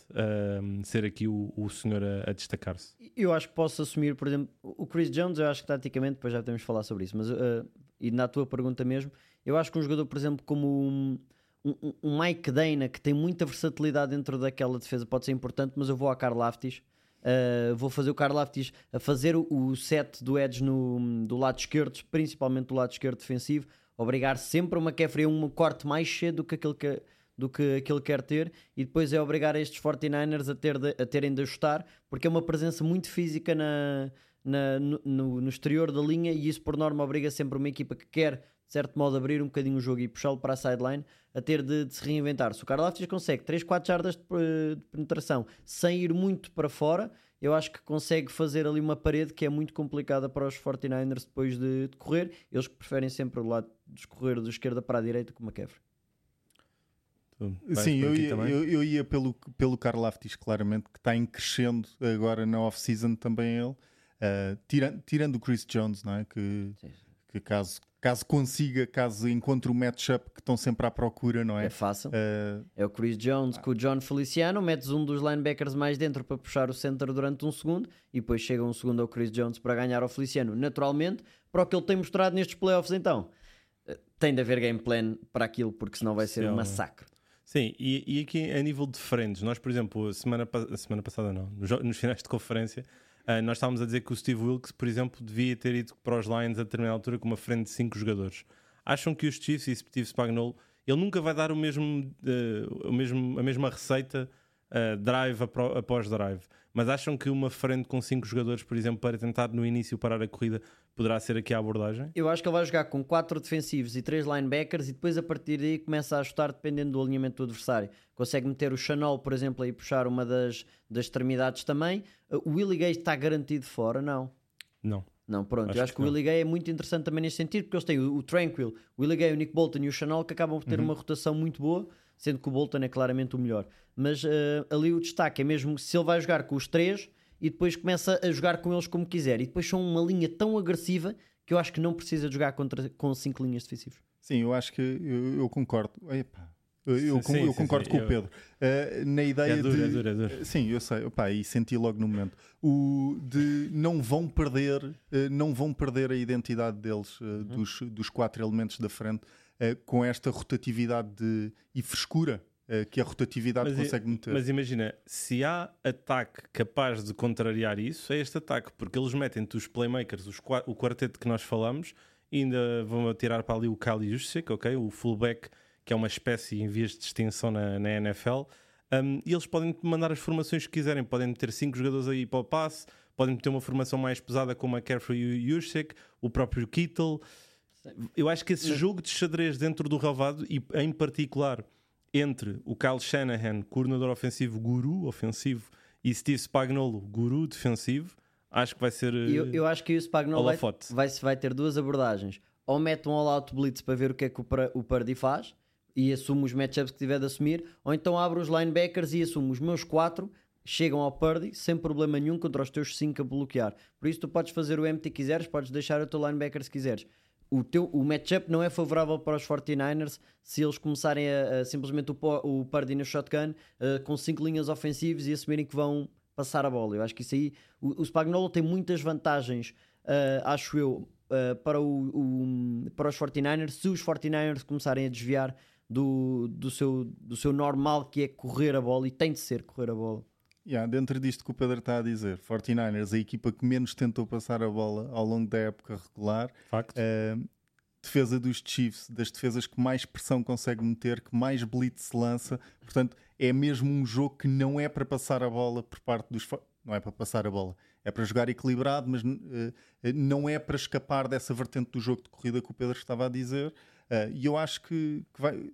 ser aqui o, o senhor a, a destacar-se? Eu acho que posso assumir, por exemplo, o Chris Jones, eu acho que taticamente, depois já podemos falar sobre isso, mas uh, e na tua pergunta mesmo, eu acho que um jogador, por exemplo, como um, um, um Mike Dana, que tem muita versatilidade dentro daquela defesa, pode ser importante, mas eu vou a Carl Aftis Uh, vou fazer o Carl Aftis a fazer o, set do Edge no, do lado esquerdo, principalmente do lado esquerdo defensivo, obrigar sempre uma McCaffrey a um corte mais cedo do que aquele que, do que aquele quer ter e depois é obrigar estes 49ers a, ter de, a terem de ajustar porque é uma presença muito física na, na no, no, exterior da linha e isso por norma obriga sempre uma equipa que quer de certo modo abrir um bocadinho o jogo e puxá-lo para a sideline a ter de, de, se reinventar. Se o Carl Aftis consegue 3, 4 jardas de, de, penetração sem ir muito para fora, eu acho que consegue fazer ali uma parede que é muito complicada para os 49ers depois de, de correr. Eles que preferem sempre o lado de escorrer da esquerda para a direita com uma quebra. Sim, eu ia, eu, eu ia, pelo, pelo Carl Aftis, claramente, que está em crescendo agora na off-season também ele. Uh, tira, tirando o Chris Jones, não é? que, que caso caso consiga, caso encontre o matchup que estão sempre à procura, não é? É fácil. Uh... É o Chris Jones com o John Feliciano, metes um dos linebackers mais dentro para puxar o center durante um segundo e depois chega um segundo ao Chris Jones para ganhar ao Feliciano. Naturalmente, para o que ele tem mostrado nestes playoffs, então, eh, tem de haver game plan para aquilo, porque senão vai ser Sim, um massacre. Sim, e, e, aqui a nível de frentes, nós, por exemplo, semana, semana passada não, nos, nos finais de conferência, Uh, nós estávamos a dizer que o Steve Wilkes, por exemplo, devia ter ido para os Lions a determinada altura com uma frente de 5 jogadores. Acham que os Chiefs e Steve Spagnuolo, ele nunca vai dar o mesmo, uh, o mesmo, a mesma receita uh, drive após drive, mas acham que uma frente com 5 jogadores, por exemplo, para tentar no início parar a corrida, poderá ser aqui a abordagem? Eu acho que ele vai jogar com 4 defensivos e 3 linebackers e depois a partir daí começa a ajustar dependendo do alinhamento do adversário. Consegue meter o Chanel, por exemplo, aí puxar uma das, das extremidades também. O Willie Gay está garantido fora? Não. Não. Não, pronto. Acho eu acho que, que o Willie Gay é muito interessante também nesse sentido, porque eles têm o, o Tranquil, o Willie Gay, o Nick Bolton e o Chanel que acabam por ter uhum. uma rotação muito boa, sendo que o Bolton é claramente o melhor. Mas uh, ali o destaque é mesmo se ele vai jogar com os três e depois começa a jogar com eles como quiser. E depois são uma linha tão agressiva que eu acho que não precisa de jogar contra, com cinco linhas defensivas. Sim, eu acho que eu, eu concordo. Epa, eu, sim, eu sim, concordo sim, com eu... o Pedro. Uh, na ideia é duro, de. É duro, é duro. Sim, eu sei. Opa, e senti logo no momento. O de não vão perder, uh, não vão perder a identidade deles, uh, uhum. dos, dos quatro elementos da frente, com esta rotatividade de, e frescura que a rotatividade mas, consegue meter. Mas imagina, se há ataque capaz de contrariar isso, é este ataque, porque eles metem-te os playmakers, os, o quarteto que nós falamos, e ainda vão tirar para ali o Kali Juszczyk, ok? O fullback que é uma espécie em vias de extinção na, na NFL. Um, e eles podem mandar as formações que quiserem, podem ter cinco jogadores aí para o passe, podem ter uma formação mais pesada como a Carefree e o Yushik, o próprio Kittle. Eu acho que esse jogo de xadrez dentro do relvado, e em particular entre o Kyle Shanahan, coordenador ofensivo guru ofensivo, e Steve Spagnuolo, guru defensivo, acho que vai ser. Eu, eu acho que o Spagnuolo vai, vai, vai, ter duas abordagens. Ou mete um all-out blitz para ver o que é que o, o Purdy faz, e assumo os matchups que tiver de assumir, ou então abro os linebackers e assumo os meus quatro chegam ao Purdy sem problema nenhum contra os teus 5 a bloquear. Por isso tu podes fazer o empty que quiseres, podes deixar o teu linebacker se quiseres. O, teu, o matchup não é favorável para os 49ers se eles começarem a, a simplesmente o, o Purdy no shotgun uh, com 5 linhas ofensivas e assumirem que vão passar a bola. Eu acho que isso aí, o, o Spagnolo tem muitas vantagens, uh, acho eu, uh, para, o, o, para os 49ers se os 49ers começarem a desviar do, do, seu, do seu normal que é correr a bola e tem de ser correr a bola. Yeah, dentro disto que o Pedro está a dizer, 49ers, a equipa que menos tentou passar a bola ao longo da época regular. Facto. Uh, defesa dos Chiefs, das defesas que mais pressão consegue meter, que mais blitz se lança. Portanto, é mesmo um jogo que não é para passar a bola por parte dos. Não é para passar a bola, é para jogar equilibrado, mas uh, não é para escapar dessa vertente do jogo de corrida que o Pedro estava a dizer. Uh, e eu acho que, que vai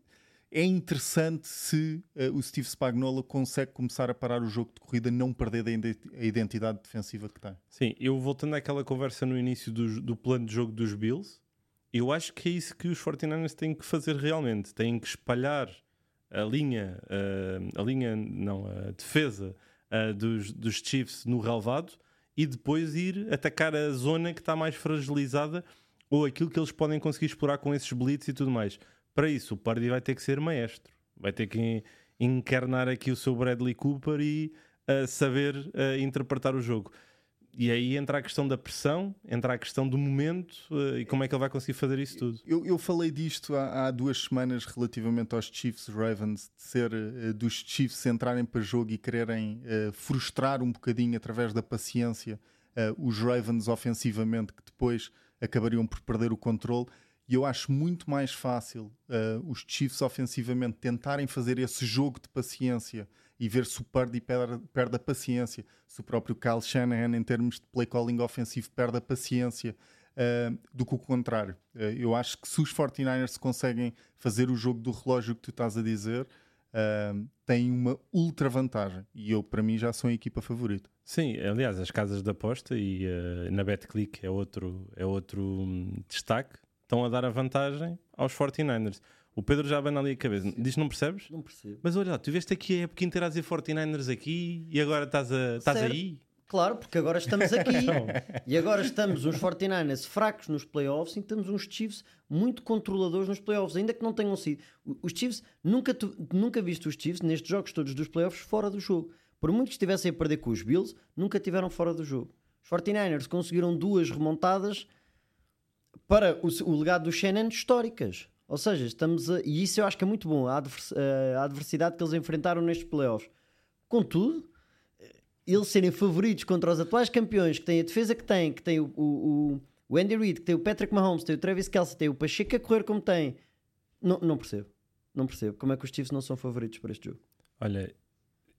é interessante se uh, o Steve Spagnuolo consegue começar a parar o jogo de corrida, não perder a identidade defensiva que tem. Sim, eu voltando àquela conversa no início do, do plano de jogo dos Bills, eu acho que é isso que os 49ers têm que fazer realmente. Têm que espalhar a linha, uh, a linha, não, a defesa uh, dos, dos Chiefs no relevado e depois ir atacar a zona que está mais fragilizada ou aquilo que eles podem conseguir explorar com esses blitz e tudo mais para isso, o Pardy vai ter que ser maestro, vai ter que encarnar aqui o seu Bradley Cooper e uh, saber uh, interpretar o jogo. E aí entra a questão da pressão, entra a questão do momento uh, e como é que ele vai conseguir fazer isso tudo. Eu, eu falei disto há, há, duas semanas relativamente aos Chiefs Ravens, de ser dos Chiefs entrarem para jogo e quererem frustrar um bocadinho através da paciência os Ravens ofensivamente, que depois acabariam por perder o controle. E eu acho muito mais fácil uh, os Chiefs ofensivamente tentarem fazer esse jogo de paciência e ver se o Purdy perde, perde a paciência, se o próprio Kyle Shanahan, em termos de play calling ofensivo, perde a paciência, uh, do que o contrário. Uh, eu acho que se os 49ers conseguem fazer o jogo do relógio que tu estás a dizer, uh, têm uma ultra vantagem. E eu, para mim, já sou a equipa favorita. Sim, aliás, as casas de aposta e uh, na BetClick é outro, é outro um, destaque estão a dar a vantagem aos 49ers. O Pedro já vem ali a cabeça. Diz não percebes? Não percebo. Mas olha, tu veste aqui a época inteira a dizer 49ers aqui e agora estás, a, estás aí? Claro, porque agora estamos aqui. e agora estamos uns 49ers fracos nos playoffs e temos uns Chiefs muito controladores nos playoffs, ainda que não tenham sido. Os Chiefs, nunca, tu, nunca viste os Chiefs nestes jogos todos dos playoffs fora do jogo. Por muito que estivessem a perder com os Bills, nunca tiveram fora do jogo. Os 49ers conseguiram duas remontadas para o, o legado do Shannon históricas. Ou seja, estamos a, e isso eu acho que é muito bom, a, advers, a adversidade que eles enfrentaram nestes playoffs. Contudo, eles serem favoritos contra os atuais campeões, que têm a defesa que têm, que tem o, o, o Andy Reid, que tem o Patrick Mahomes, tem o Travis Kelce, tem o Pacheco a correr como tem, não, não percebo. Não percebo como é que os Chiefs não são favoritos para este jogo. Olha,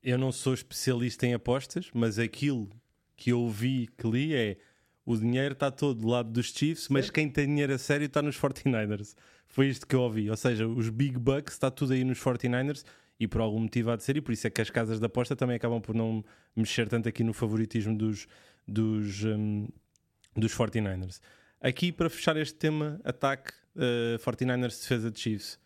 eu não sou especialista em apostas, mas aquilo que eu vi que li é o dinheiro está todo do lado dos Chiefs, mas quem tem dinheiro a sério está nos 49ers. Foi isto que eu ouvi. Ou seja, os Big Bucks está tudo aí nos 49ers e por algum motivo há de ser, e por isso é que as casas de aposta também acabam por não mexer tanto aqui no favoritismo dos, dos, um, dos 49ers. Aqui para fechar este tema, ataque uh, 49ers defesa de Chiefs.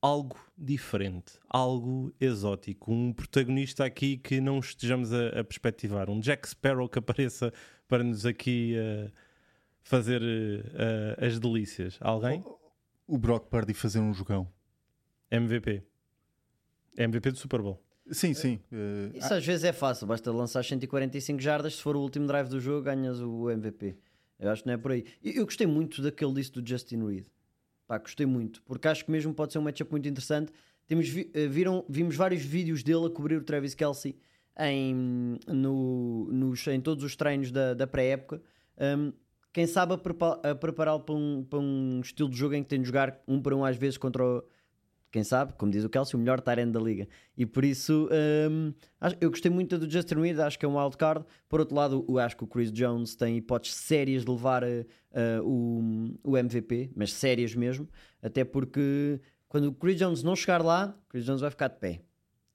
Algo diferente, algo exótico, um protagonista aqui que não estejamos a, a perspectivar, um Jack Sparrow que apareça para nos aqui uh, fazer uh, as delícias. Alguém? O Brock Purdy fazer um jogão. MVP. MVP do Super Bowl. Sim, sim. Uh, Isso às vezes é fácil, basta lançar 145 jardas, se for o último drive do jogo, ganhas o MVP. Eu acho que não é por aí. Eu, eu gostei muito daquele disse do Justin Reed. Pá, gostei muito, porque acho que mesmo pode ser um matchup muito interessante. Temos, viram, vimos vários vídeos dele a cobrir o Travis Kelsey em, no, nos, em todos os treinos da, da pré-época. Um, quem sabe a, prepará-lo para um, para um estilo de jogo em que tem de jogar um para um às vezes contra o, quem sabe, como diz o Kelsey, o melhor Tyrant da liga. E por isso um, eu gostei muito do Justin Reed, acho que é um wildcard. Por outro lado, eu acho que o Chris Jones tem hipóteses sérias de levar uh, o, o MVP, mas sérias mesmo, até porque quando o Chris Jones não chegar lá, o Chris Jones vai ficar de pé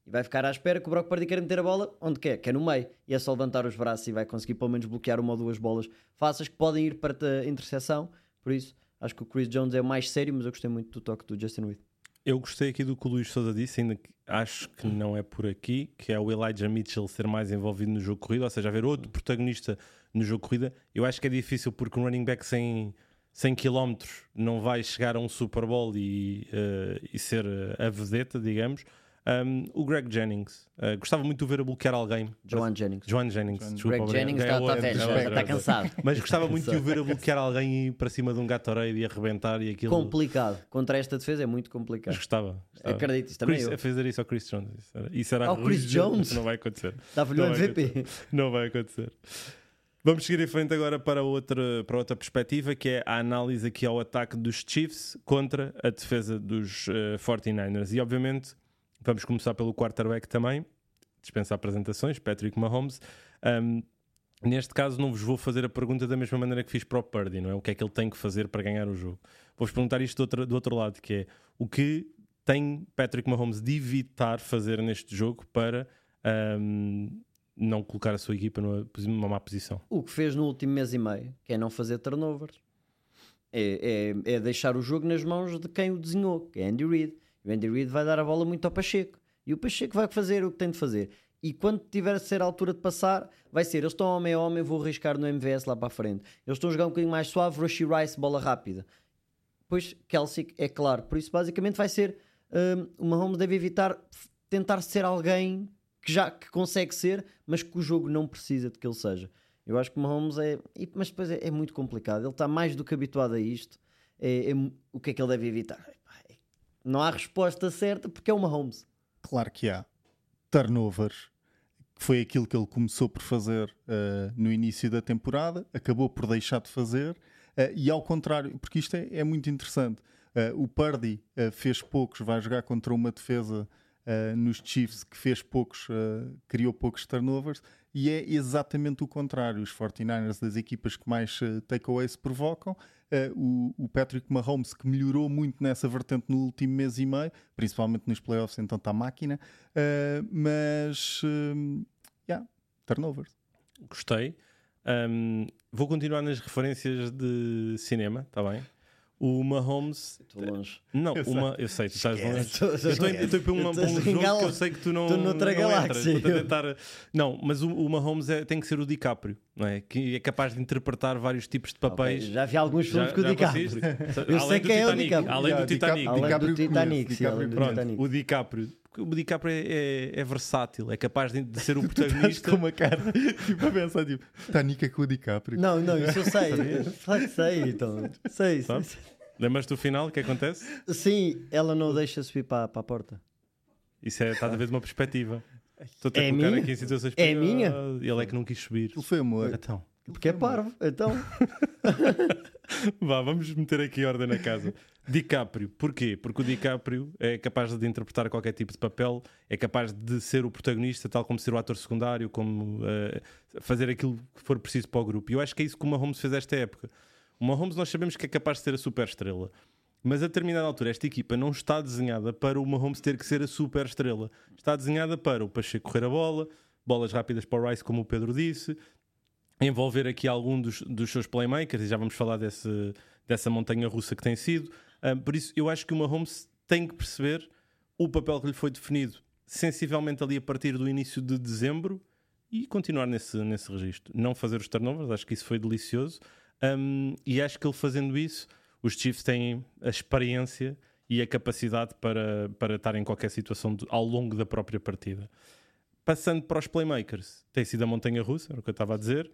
e vai ficar à espera que o Brock Purdy queira meter a bola onde quer, que é no meio. E é só levantar os braços e vai conseguir pelo menos bloquear uma ou duas bolas fáceis que podem ir para a interseção. Por isso, acho que o Chris Jones é mais sério, mas eu gostei muito do toque do Justin Reed. Eu gostei aqui do que o Luís Souza disse, ainda que acho que não é por aqui, que é o Elijah Mitchell ser mais envolvido no jogo corrido, ou seja, haver outro protagonista no jogo corrida. Eu acho que é difícil porque um running back sem 100 km não vai chegar a um Super Bowl e, uh, e ser a vedeta, digamos. Um, o Greg Jennings. Uh, gostava muito de o ver a bloquear alguém. Joan Jennings. Joan Jennings, Joan- desculpa. Greg. Jennings está velho, é é outro. cansado. Mas gostava muito de o ver a bloquear alguém e ir para cima de um Gatorade e arrebentar e aquilo. Complicado. Contra esta defesa é muito Mas complicado. gostava. gostava. Acredito, isso também Chris, eu. a fazer isso ao Chris Jones. Isso era, isso era Ao Chris. Jones? Não vai acontecer. Dava-lhe o Não vai MVP. Não vai acontecer. Vamos seguir em frente agora para outra, para outra perspectiva, que é a análise aqui ao ataque dos Chiefs contra a defesa dos eh, 49ers. E obviamente vamos começar pelo quarterback também, dispensa apresentações, Patrick Mahomes. Um, neste caso não vos vou fazer a pergunta da mesma maneira que fiz para o Purdy, não é? O que é que ele tem que fazer para ganhar o jogo? Vou-vos perguntar isto do outro, do outro lado, que é o que tem Patrick Mahomes de evitar fazer neste jogo para um, não colocar a sua equipa numa, numa má posição. O que fez no último mês e meio, que é não fazer turnovers. É, é, é deixar o jogo nas mãos de quem o desenhou, que é Andy Reid. O Andy Reid vai dar a bola muito ao Pacheco. E o Pacheco vai fazer o que tem de fazer. E quando tiver a ser a altura de passar, vai ser: eles estão homem a homem, vou arriscar no MVS lá para a frente. Eles estão a jogar um bocadinho mais suave, Rushy Rice, bola rápida. Pois Kelsey, é claro. Por isso, basicamente, vai ser: hum, o Mahomes deve evitar tentar ser alguém que já que consegue ser, mas que o jogo não precisa de que ele seja. Eu acho que o Mahomes é. Mas depois é, é muito complicado. Ele está mais do que habituado a isto. É, é o que é que ele deve evitar? Não há resposta certa porque é o Mahomes. Claro que há. Turnovers, que foi aquilo que ele começou por fazer eh, no início da temporada, acabou por deixar de fazer, eh, e ao contrário, porque isto é, é muito interessante. Eh, o Purdy fez poucos, vai jogar contra uma defesa nos Chiefs que fez poucos, criou poucos turnovers, e é exatamente o contrário. Os 49ers, das equipas que mais takeaways provocam, eh, o, o Patrick Mahomes, que melhorou muito nessa vertente no último mês e meio, principalmente nos playoffs, então está máquina, eh, mas, eh, yeah, turnovers. Gostei. Um, vou continuar nas referências de cinema, está bem? O Mahomes. Estou longe. Não, Eu sei. uma, eu sei, tu estás longe. Estou- Eu estou para um estou jogo em gal- que eu sei que tu não. estou noutra não galáxia. entras. Estou a tentar- Não, mas o, o Mahomes é- tem que ser o DiCaprio, não é? Que é capaz de interpretar vários tipos de papéis. Ok, Já vi alguns filmes com o DiCaprio. Eu Além sei do quem é o Titanic, DiCaprio. Além do Titanic. Além do além Titanic. O DiCaprio. O DiCaprio é, é- é versátil, é capaz de, de ser o protagonista. com uma cara, tipo, a pensar, tipo, Tanica com o DiCaprio. Não, não, isso eu sei. Claro que sei, então. Sei. Lembras-te do final? O que acontece? Sim, ela não deixa subir para, para a porta. Isso é, estás a ver de uma perspectiva. Estou-te a É colocar minha? aqui em situações É minha? Ele é que não quis subir. Aquilo foi amor. Então, Porque é parvo, então. vá, vamos meter aqui ordem na casa. DiCaprio, porquê? Porque o DiCaprio é capaz de interpretar qualquer tipo de papel, é capaz de ser o protagonista, tal como ser o ator secundário, como eh, fazer aquilo que for preciso para o grupo. E eu acho que é isso que o Mahomes fez esta época. O Mahomes nós sabemos que é capaz de ser a super estrela. Mas a determinada altura, esta equipa não está desenhada para o Mahomes ter que ser a super estrela. Está desenhada para o Pacheco correr a bola, bolas rápidas para o Rice, como o Pedro disse, envolver aqui algum dos, dos seus playmakers, e já vamos falar desse, dessa montanha russa que tem sido. Ah, por isso, eu acho que o Mahomes tem que perceber o papel que lhe foi definido sensivelmente ali a partir do início de dezembro e continuar nesse, nesse registro. Não fazer os turnovers, acho que isso foi delicioso. Um, e acho que ele fazendo isso, os Chiefs têm a experiência e a capacidade para, para estar em qualquer situação de- ao longo da própria partida. Passando para os playmakers, tem sido a montanha russa, era o que eu estava a dizer.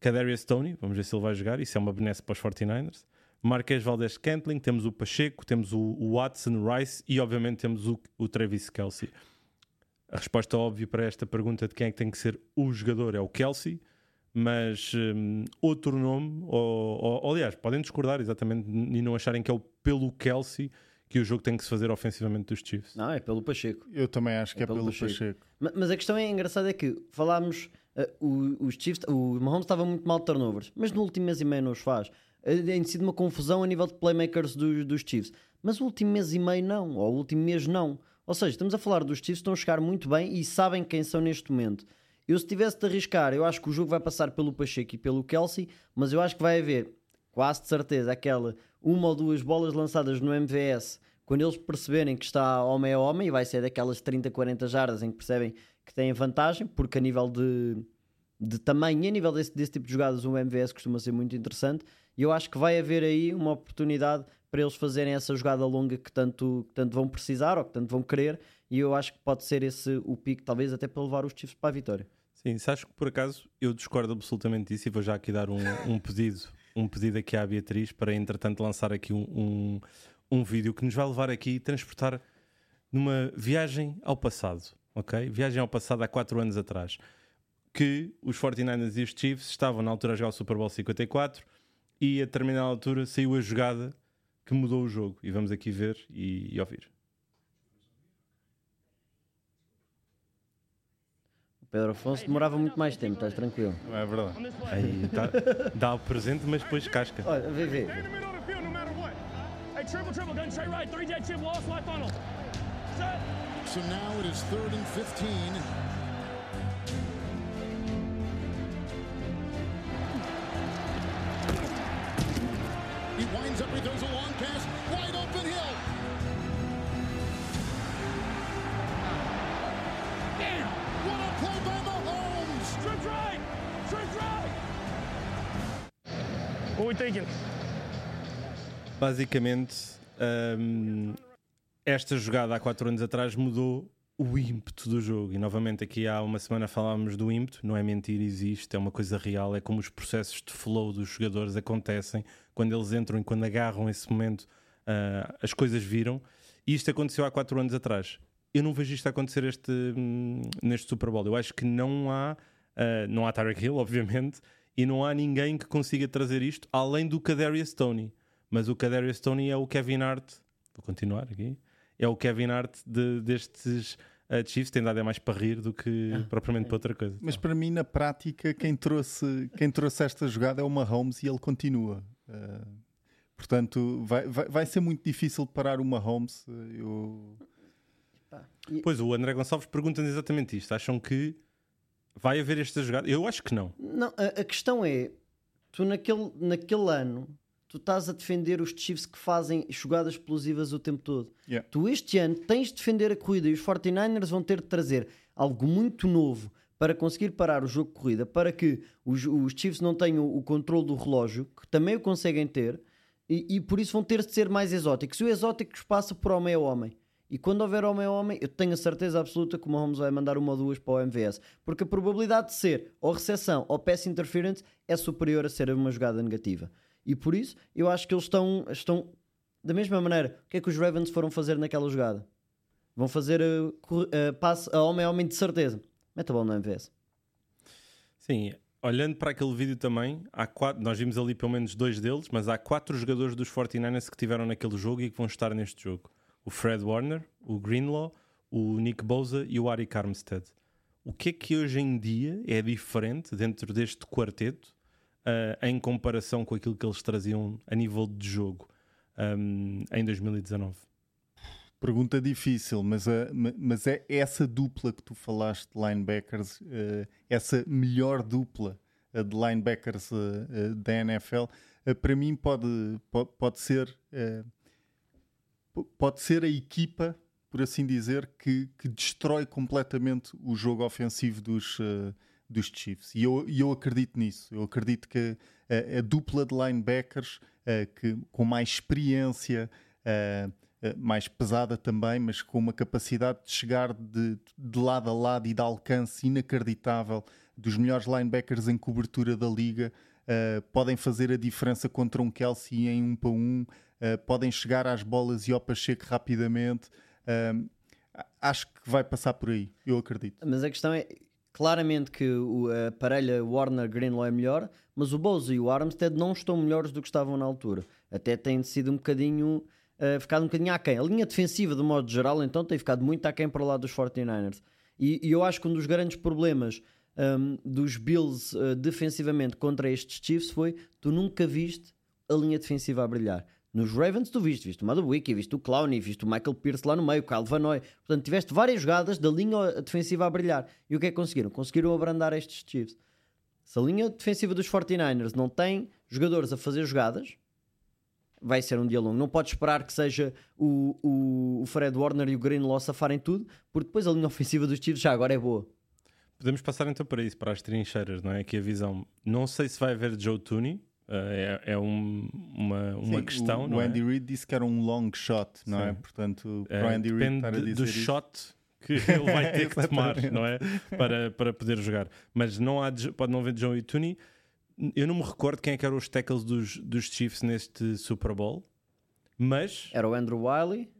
Kadarius Stoney, vamos ver se ele vai jogar. Isso é uma benesse para os 49ers. Marquês Valdez Cantling, temos o Pacheco, temos o, Watson, Rice e obviamente temos o, o Travis Kelsey. A resposta óbvia para esta pergunta de quem é que tem que ser o jogador é o Kelsey, mas hum, outro nome, ou, ou- ou, aliás, podem discordar exatamente e não acharem que é o pelo Kelsey que o jogo tem que se fazer ofensivamente dos Chiefs. Não, é pelo Pacheco. Eu também acho que É é, pelo pelo Pacheco. Pacheco. Ma- Mas a questão é engraçada é que falámos, o- os Chiefs, o Mahomes estava muito mal de turnovers, mas no último mês e meio não os faz. Eh, Tem sido uma confusão a nível de playmakers dos, dos Chiefs. Mas o último mês e meio não, ou o último mês não. Ou seja, estamos a falar dos Chiefs estão a chegar muito bem e sabem quem são neste momento. Eu se tivesse de arriscar, eu acho que o jogo vai passar pelo Pacheco e pelo Kelsey, mas eu acho que vai haver quase de certeza aquela uma ou duas bolas lançadas no MVS quando eles perceberem que está homem a homem e vai ser daquelas 30, 40 jardas em que percebem que têm vantagem, porque a nível de, de tamanho e a nível desse, desse tipo de jogadas o MVS costuma ser muito interessante e eu acho que vai haver aí uma oportunidade para eles fazerem essa jogada longa que tanto, que tanto vão precisar ou que tanto vão querer. E eu acho que pode ser esse o pico, talvez até para levar os Chiefs para a vitória. Sim, se acho que por acaso eu discordo absolutamente disso e vou já aqui dar um, um pedido, um pedido aqui à Beatriz para entretanto lançar aqui um, um, um vídeo que nos vai levar aqui e transportar numa viagem ao passado, ok? Viagem ao passado há 4 anos atrás. Que os 49ers e os Chiefs estavam na altura a jogar o Super Bowl 54 e a determinada altura saiu a jogada que mudou o jogo. E vamos aqui ver e, e ouvir. O Pedro Afonso demorava muito mais tempo, estás tranquilo. É verdade. Aí tá, dá o presente, mas depois casca. Olha, vê, vê. Hey, triple, triple, gun straight right, three jet chip, wall slide funnel. Set. So now it is third and 15. He winds up, he throws a long pass, wide open Hill. Damn! What a play by Mahomes! Trip right, trip right. What we thinking? Basicamente, hum, esta jogada há 4 anos atrás mudou o ímpeto do jogo. E novamente, aqui há uma semana falámos do ímpeto, não é mentira, existe, é uma coisa real. É como os processos de flow dos jogadores acontecem quando eles entram e quando agarram esse momento, ah, as coisas viram. E isto aconteceu há 4 anos atrás. Eu não vejo isto acontecer este, hum, neste Super Bowl. Eu acho que não há, ah, não há Tyreek Hill, obviamente, e não há ninguém que consiga trazer isto além do Kadarius Stoney. Mas o Kadarius Stoney é o Kevin Hart. Vou continuar aqui. É o Kevin Hart de- destes uh, Chiefs. Tem dado é mais para rir do que propriamente para outra coisa. Mas para mim, na prática, quem trouxe, quem trouxe esta jogada é o Mahomes e ele continua. Uh, portanto, vai, vai, vai ser muito difícil parar o Mahomes. Uh, Eu... Pois o André Gonçalves pergunta-nos exatamente isto. Acham que vai haver esta jogada? Eu acho que não. Não, a, a questão é, tu naquele, naquele ano, tu estás a defender os Chiefs que fazem jogadas explosivas o tempo todo. Yeah. Tu este ano tens de defender a corrida e os 49ers vão ter de trazer algo muito novo para conseguir parar o jogo de corrida, para que os, os Chiefs não tenham o controle do relógio, que também o conseguem ter, e, e por isso vão ter de ser mais exóticos. E o exótico passa por homem a homem. E quando houver homem a homem, eu tenho a certeza absoluta que o Mahomes vai mandar uma ou duas para o MVS. Porque a probabilidade de ser ou recepção ou pass interference é superior a ser uma jogada negativa. E por isso, eu acho que eles estão, estão da mesma maneira. O que é que os Ravens foram fazer naquela jogada? Vão fazer uh, uh, passe a homem a homem de certeza. Mete a bola no MVS. Sim, olhando para aquele vídeo também, há quatro, nós vimos ali pelo menos dois deles, mas há quatro jogadores dos 49ers que tiveram naquele jogo e que vão estar neste jogo: o Fred Warner, o Greenlaw, o Nick Bosa e o Arik Armstead. O que é que hoje em dia é diferente dentro deste quarteto ah, em comparação com aquilo que eles traziam a nível de jogo ahm, em 2019? Pergunta difícil, mas, a- ma- mas é essa dupla que tu falaste de linebackers, eh, essa melhor dupla eh, de linebackers eh, eh, da NFL, eh, para mim pode, po- pode, ser eh, po- pode ser a equipa, por assim dizer, que, que destrói completamente o jogo ofensivo dos, eh, dos Chiefs. E eu, eu acredito nisso. Eu acredito que a, a dupla de linebackers que, com mais experiência, mais pesada também, mas com uma capacidade de chegar de, de lado a lado e de alcance inacreditável dos melhores linebackers em cobertura da liga, podem fazer a diferença contra um Kelsey em um para um, podem chegar às bolas e ao Pacheco rapidamente. Acho que vai passar por aí, eu acredito. Mas a questão é, claramente que a parelha Warner-Greenlaw é melhor, mas o Bose e o Armstead não estão melhores do que estavam na altura. Até têm sido um bocadinho, uh, ficado um bocadinho aquém. A linha defensiva, de modo geral, então, tem ficado muito aquém para o lado dos 49ers. E, e eu acho que um dos grandes problemas um, dos Bills uh, defensivamente contra estes Chiefs foi tu nunca viste a linha defensiva a brilhar. Nos Ravens tu viste, viste o Madawiki, viste o Clowney, viste o Michael Pierce lá no meio, o Kyle Van Noy. Portanto, tiveste várias jogadas da linha defensiva a brilhar. E o que é que conseguiram? Conseguiram abrandar estes Chiefs. Se a linha defensiva dos 49ers não tem jogadores a fazer jogadas, vai ser um dia longo. Não pode esperar que seja o, o, o Fred Warner e o Greenlaw safarem tudo, porque depois a linha ofensiva dos Chiefs já agora é boa. Podemos passar então para isso, para as trincheiras, não é? Aqui a visão. Não sei se vai haver Joe Tooney, é é um- uma, uma Sim, questão, o, não o é? Andy Reid disse que era um long shot, não é? Sim. Portanto, Eh, para o Andy Reid depende estar a dizer do isso- shot que ele vai ter que tomar, não é? Para, para poder jogar. Mas não há, de- pode não haver John e Tooney. Eu não me recordo quem é que eram os tackles dos, dos Chiefs neste Super Bowl, mas Era o Andrew Wiley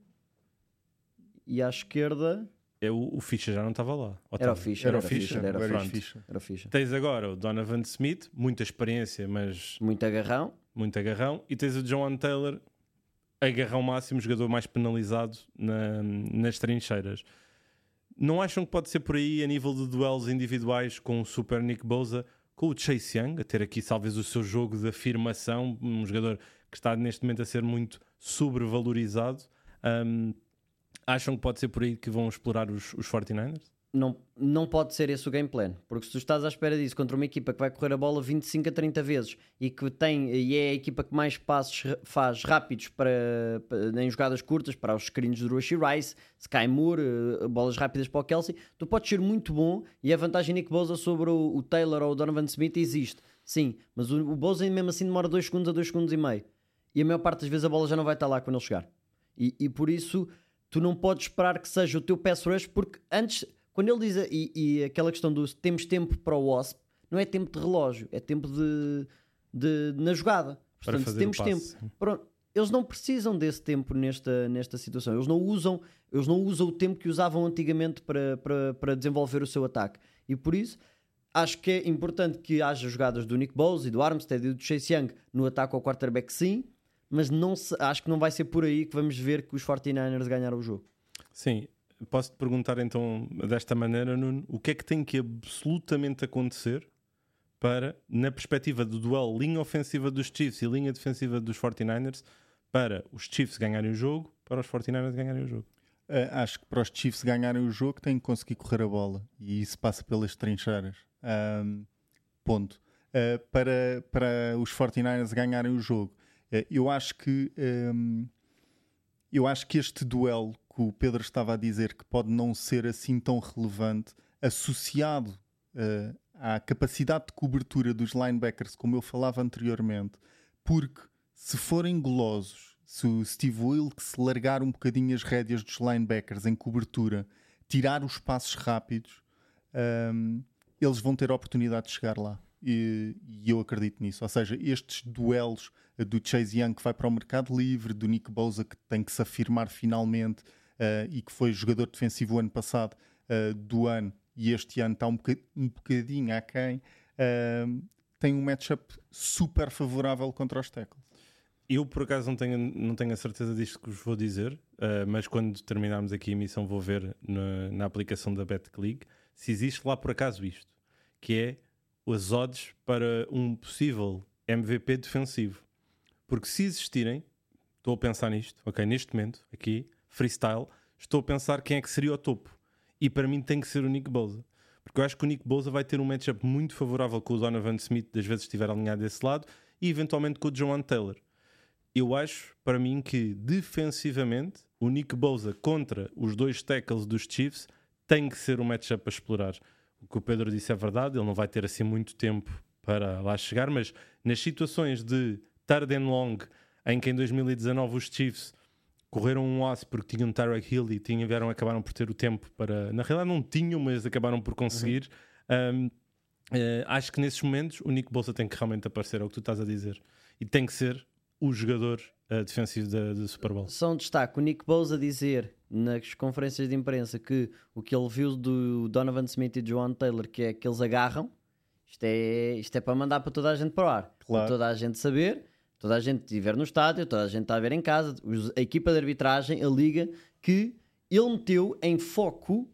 e à esquerda é o, o Fischer já não estava lá. Era o? Fischer. Era o Era Fischer, Era o Fischer. Fischer. Era o Fischer. Tens agora o Donovan Smith, muita experiência, mas Muito agarrão. muito agarrão. E tens o John Taylor, agarrão máximo, jogador mais penalizado na- nas trincheiras. Não acham que pode ser por aí a nível de duelos individuais com o Super Nick Bosa, com o Chase Young, a ter aqui talvez o seu jogo de afirmação, um jogador que está neste momento a ser muito sobrevalorizado. Ahm, acham que pode ser por aí que vão explorar os, os 49ers? Não, não pode ser esse o game plan, porque se tu estás à espera disso contra uma equipa que vai correr a bola 25 a 30 vezes e que tem e é a equipa que mais passos faz rápidos para, para- em jogadas curtas para os screens do Rushy Rice, Sky Moore, eh, bolas rápidas para o Kelsey, tu podes ser muito bom e a vantagem Nick Bosa sobre o, o Taylor ou o Donovan Smith existe, sim, mas o, o Bosa mesmo assim demora 2 segundos a 2 segundos e meio e a maior parte das vezes a bola já não vai estar lá quando ele chegar. E, e por isso tu não podes esperar que seja o teu pass rush, porque antes, quando ele diz, e, e aquela questão do temos tempo para o Wasp, não é tempo de relógio, é tempo de, de na jogada. Para Portanto, se fazer o temos tempo. Pronto, eles não precisam desse tempo nesta, nesta situação. Eles não usam, eles não usam o tempo que usavam antigamente para, para, para desenvolver o seu ataque. E por isso acho que é importante que haja jogadas do Nick Bose e do Armstead e do Chase Young no ataque ao quarterback, sim, mas não se- acho que não vai ser por aí que vamos ver que os 49ers ganharam o jogo. Sim, posso-te perguntar então desta maneira, Nuno, o que é que tem que absolutamente acontecer para, na perspectiva do duelo linha ofensiva dos Chiefs e linha defensiva dos 49ers, para os Chiefs ganharem o jogo, para os 49ers ganharem o jogo? Uh, acho que para os Chiefs ganharem o jogo têm que conseguir correr a bola e isso passa pelas trincheiras. Um, ponto. Uh, para, para os 49ers ganharem o jogo, eu acho que um, eu acho que este duelo que o Pedro estava a dizer que pode não ser assim tão relevante, associado uh, à capacidade de cobertura dos linebackers, como eu falava anteriormente, porque se forem golosos, se o Steve Wilkes largar um bocadinho as rédeas dos linebackers em cobertura, tirar os passos rápidos, hum, eles vão ter a oportunidade de chegar lá. E, e eu acredito nisso. Ou seja, estes duelos eh, do Chase Young que vai para o mercado livre, do Nick Bosa que tem que se afirmar finalmente eh, e que foi jogador defensivo ano passado eh, do ano e este ano está um, boca- um bocadinho aquém, eh, tem um matchup super favorável contra os tackles. Eu, por acaso, não tenho, não tenho a certeza disto que vos vou dizer, eh, mas quando terminarmos aqui a emissão, vou ver na, na aplicação da BetClick se existe lá por acaso isto, que é as odds para um possível MVP defensivo. Porque se existirem, estou a pensar nisto, ok, neste momento, aqui, freestyle, estou a pensar quem é que seria o topo. E para mim tem que ser o Nick Bosa. Porque eu acho que o Nick Bosa vai ter um matchup muito favorável com o Donovan Smith, das vezes estiver alinhado desse lado, e eventualmente com o Joan Taylor eu acho, para mim, que defensivamente o Nick Bosa contra os dois tackles dos Chiefs tem que ser um matchup a explorar. O que o Pedro disse é verdade, ele não vai ter assim muito tempo para lá chegar, mas nas situações de third and long, em que em 2019 os Chiefs correram um aço porque tinham Tyreek Hill e tinham, vieram, acabaram por ter o tempo para. Na realidade, não tinham, mas acabaram por conseguir. Um, eh, acho que nesses momentos o Nick Bolsa tem que realmente aparecer, é o que tu estás a dizer. E tem que ser o jogador eh, defensivo da, do Super Bowl. Só um destaque: o Nick Bose a dizer nas conferências de imprensa que o que ele viu do Donovan Smith e Joan Taylor, que é que eles agarram, isto é, isto é para mandar para toda a gente para o ar. Claro. Para toda a gente saber, toda a gente estiver no estádio, toda a gente está a ver em casa, a equipa de arbitragem, a liga, que ele meteu em foco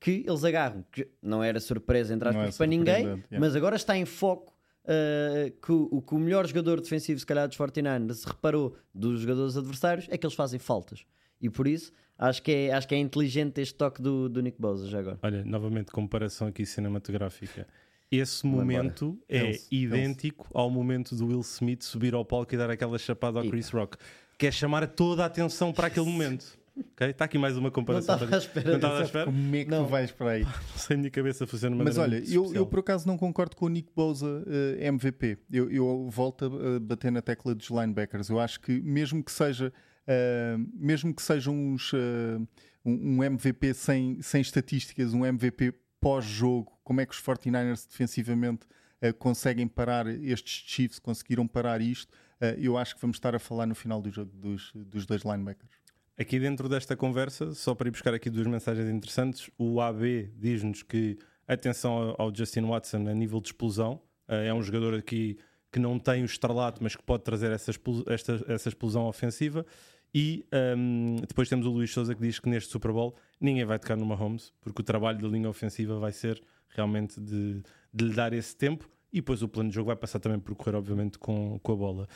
que eles agarram. Que não era surpresa, entre aspas, é para ninguém, yeah. mas agora está em foco. Uh, que, o, que o melhor jogador defensivo, se calhar, dos 49ers se reparou dos jogadores adversários é que eles fazem faltas. E por isso acho que é, acho que é inteligente este toque do, do Nick Bosa já agora. Olha, novamente, comparação aqui cinematográfica. Esse momento é Eles- idêntico ao momento do Will Smith subir ao palco e dar aquela chapada ao Chris Rock. Que é chamar toda a atenção para aquele momento. Ok? Está aqui mais uma Não comparação. estava à espera Não estava à espera? Como é que Não. tu vais para aí? Não sei, a minha cabeça funciona Mas olha, eu, eu por acaso não concordo com o Nick Bosa eh, MVP. Eu, eu volto a a bater na tecla dos linebackers. Eu acho que mesmo que seja eh, mesmo que seja uns, eh, um, um MVP sem, sem estatísticas, um MVP pós-jogo, como é que os 49ers defensivamente eh, conseguem parar estes Chiefs, conseguiram parar isto? Eu acho que vamos estar a falar no final do jogo dos, dos dois linebackers. Aqui dentro desta conversa, só para ir buscar aqui duas mensagens interessantes, o AB diz-nos que atenção ao- Justin Watson a nível de explosão, eh, é um jogador aqui que não tem o estrelato, mas que pode trazer essa, explo- esta- essa explosão ofensiva. E ehm, depois temos o Luís Souza que diz que neste Super Bowl ninguém vai tocar no Mahomes, porque o trabalho da linha ofensiva vai ser realmente de, de lhe dar esse tempo. E depois o plano de jogo vai passar também por correr, obviamente, com, com a bola.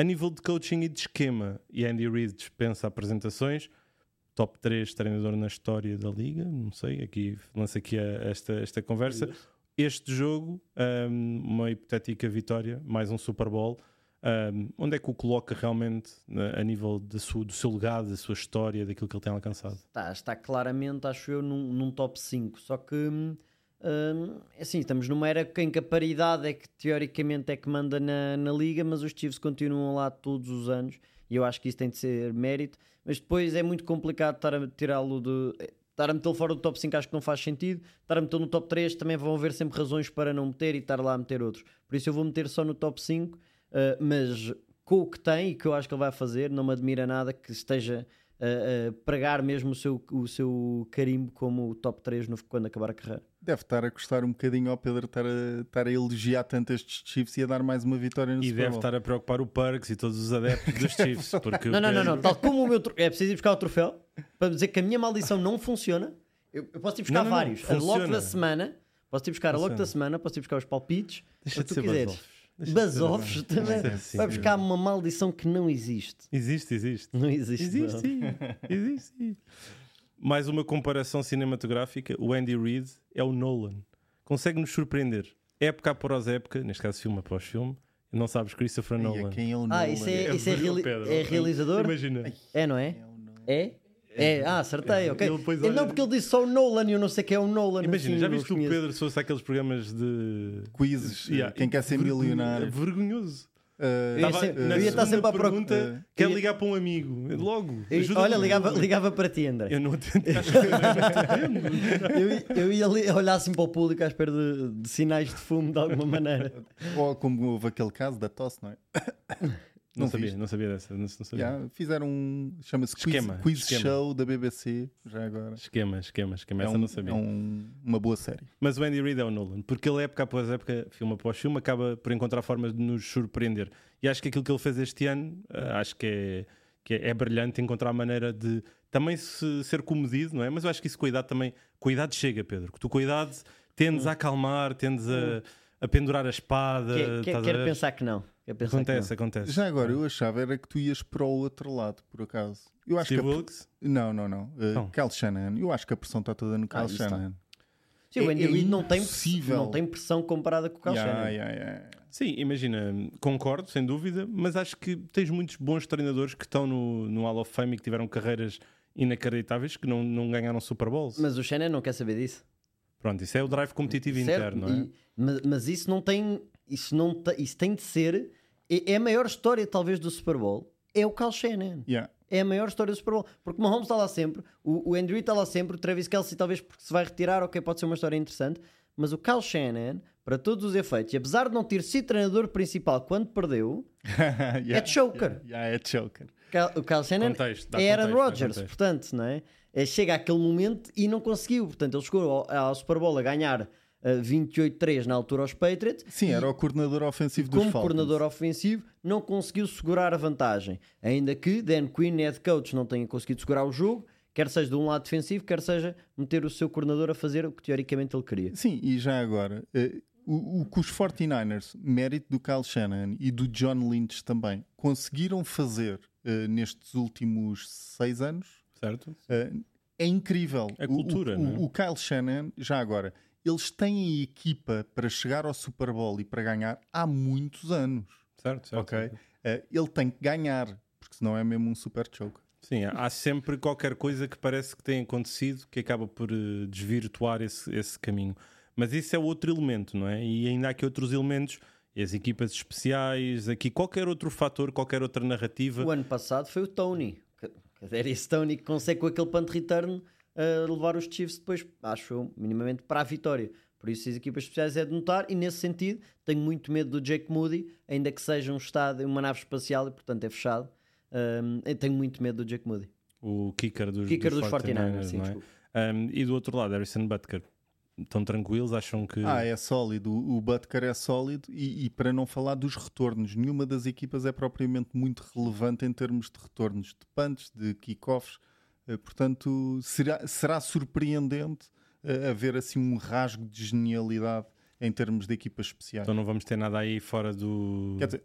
A nível de coaching e de esquema, e Andy Reid dispensa apresentações, top 3 treinador na história da liga, não sei, aqui lança aqui a- esta, esta conversa. Este jogo, um, uma hipotética vitória, mais um Super Bowl, um, onde é que o coloca realmente na- a nível da sua- do seu legado, da sua história, daquilo que ele tem alcançado? Está, está claramente, acho eu, num, num top 5. Só que, hum, hum, assim, estamos numa era em que a paridade é que teoricamente é que manda na, na liga, mas os Chiefs continuam lá todos os anos e eu acho que isso tem de ser mérito. Mas depois é muito complicado estar a tirá-lo de. Estar a metê-lo fora do top 5 acho que não faz sentido. Estar a metê-lo no top 3 também vão haver sempre razões para não meter e estar lá a meter outros. Por isso eu vou meter só no top 5, uh, mas com o que tem e que eu acho que ele vai fazer, não me admira nada que esteja a, a pregar mesmo o seu, o seu carimbo como o top 3 no, quando acabar a carreira. Deve estar a custar um bocadinho ao Pedro estar a, estar a elogiar tanto estes Chiefs e a dar mais uma vitória no E Super deve Bowl. estar a preocupar o Parks e todos os adeptos dos Chiefs. Porque Não, não, não, não. Tal como o meu é preciso ir buscar o troféu para dizer que a minha maldição não funciona. Eu, eu posso ir buscar Não, não, não. vários. A lock Funciona. da semana, posso ir buscar a Funciona. da semana, posso ir buscar os palpites, Deixa o que tu ser quiseres. Basófis também. É assim. Vai buscar uma maldição que não existe. Existe, existe. Não existe. Existe, não. sim. Existe, sim. Mais uma comparação cinematográfica. O Andy Reid é o Nolan. Consegue-nos surpreender. Época após época, neste caso filme após filme, não sabes Christopher Nolan. quem é o Ah, Nolan? isso é, isso é, reali- é realizador? Imagina. É, não é? É? É, ah, acertei, ok. Depois olha- Não, porque ele disse só o Nolan e eu não sei quem é o Nolan. Imagina, assim, já viste o conheço. Pedro se fosse aqueles programas de. Quizzes, Yeah, quem quer ser milionário. Vergonhoso. Uh, Eu ia eu ia estar sempre à pergunta, Eh, quer ia- ligar para um amigo. Logo. Eu- ajuda-me. olha, ligava, ligava para ti, André. Eu não atendo. Eu, eu ia li- olhar assim para o público à espera de, de sinais de fumo de alguma maneira. Ou como houve aquele caso da tosse, não é? Não, Não sabia, viste? não sabia dessa. Não, não sabia. Yeah, fizeram um. chama-se Quiz, Esquema, quiz esquema. Show da BBC, já agora. Esquema, esquema, esquema. É, Essa um- não sabia. é um- uma boa série. Mas o Andy Reid é o Nolan, porque ele, época após época, filme após filme, acaba por encontrar formas de nos surpreender. E acho que aquilo que ele fez este ano, eh, acho que é, que é, é brilhante encontrar a maneira de também se, ser comedido, não é? Mas eu acho que isso, cuidado também, cuidado chega, Pedro. Que tu, cuidado, tendes a acalmar, tendes a, a pendurar a espada. Que- que- estás a quero ver? pensar que não. Pensar Acontece, que acontece. Já agora, eu achava era que tu ias para o outro lado, por acaso. Eu acho Steve que a- Wilkes? Não, não, não. Uh, Não. Kyle Shanahan. Eu acho que a pressão está toda no Kyle isso está. Shanahan. não. Sim, o É- Andy é Reid não tem, não tem pressão comparada com o Kyle Yeah, Shanahan. yeah, yeah. Sim, imagina, concordo, sem dúvida, mas acho que tens muitos bons treinadores que estão no, no Hall of Fame e que tiveram carreiras inacreditáveis que não, não ganharam Super Bowls. Mas o Shanahan não quer saber disso. Pronto, isso é o drive competitivo Certo? interno, não é? E- mas, mas isso não tem. Isso, não isso tem de ser. É, a maior história, talvez, do Super Bowl. É o Kyle Shanahan. Yeah. É a maior história do Super Bowl. Porque o Mahomes está lá sempre, o, o Andrew está lá sempre, o Travis Kelsey talvez porque se vai retirar, ok, pode ser uma história interessante, mas o Kyle Shanahan, para todos os efeitos, e apesar de não ter sido treinador principal quando perdeu, Yeah, é choker. Yeah, é choker. O Kyle Shanahan Contexto, é Aaron Rodgers, portanto, não é? É, Chega àquele momento e não conseguiu. Portanto, ele chegou ao, ao Super Bowl a ganhar eh, 28-3 na altura aos Patriots. Sim, e era o coordenador ofensivo dos como Falcons. coordenador ofensivo, não conseguiu segurar a vantagem. Ainda que Dan Quinn, head coach, não tenha conseguido segurar o jogo, quer seja de um lado defensivo, quer seja meter o seu coordenador a fazer o que teoricamente ele queria. Sim, e já agora, eh, o, o que os 49ers, mérito do Kyle Shanahan e do John Lynch também, conseguiram fazer eh, nestes últimos seis anos Certo? Uh, é incrível. É O- cultura, o, não é? o, o Kyle Shannon, já agora, eles têm a equipa para chegar ao Super Bowl e para ganhar há muitos anos. Certo, certo. Ok? Uh, ele tem que ganhar, porque senão é mesmo um super choke. Sim, há sempre qualquer coisa que parece que tem acontecido que acaba por eh, desvirtuar esse, esse caminho. Mas isso é outro elemento, não é? E ainda há aqui outros elementos, as equipas especiais, aqui qualquer outro fator, qualquer outra narrativa. O ano passado foi o Tony. Quer dizer, esse Tony que consegue com aquele punt return uh, levar os Chiefs depois, acho eu, minimamente para a vitória. Por isso, as equipas especiais é de notar, e nesse sentido, tenho muito medo do Jake Moody, ainda que seja um estado, uma nave espacial e portanto é fechado. Um, tenho muito medo do Jake Moody. O kicker dos, Kicker dos dos 49ers, 49ers, sim, não é? Um, e do outro lado, Harrison Butker. Estão tranquilos? Acham que. Ah, é sólido. O Butker é sólido e, e para não falar dos retornos, nenhuma das equipas é propriamente muito relevante em termos de retornos de punts, de kickoffs. Portanto, será, será surpreendente eh, haver assim um rasgo de genialidade em termos de equipas especiais. Então não vamos ter nada aí fora do. Quer dizer,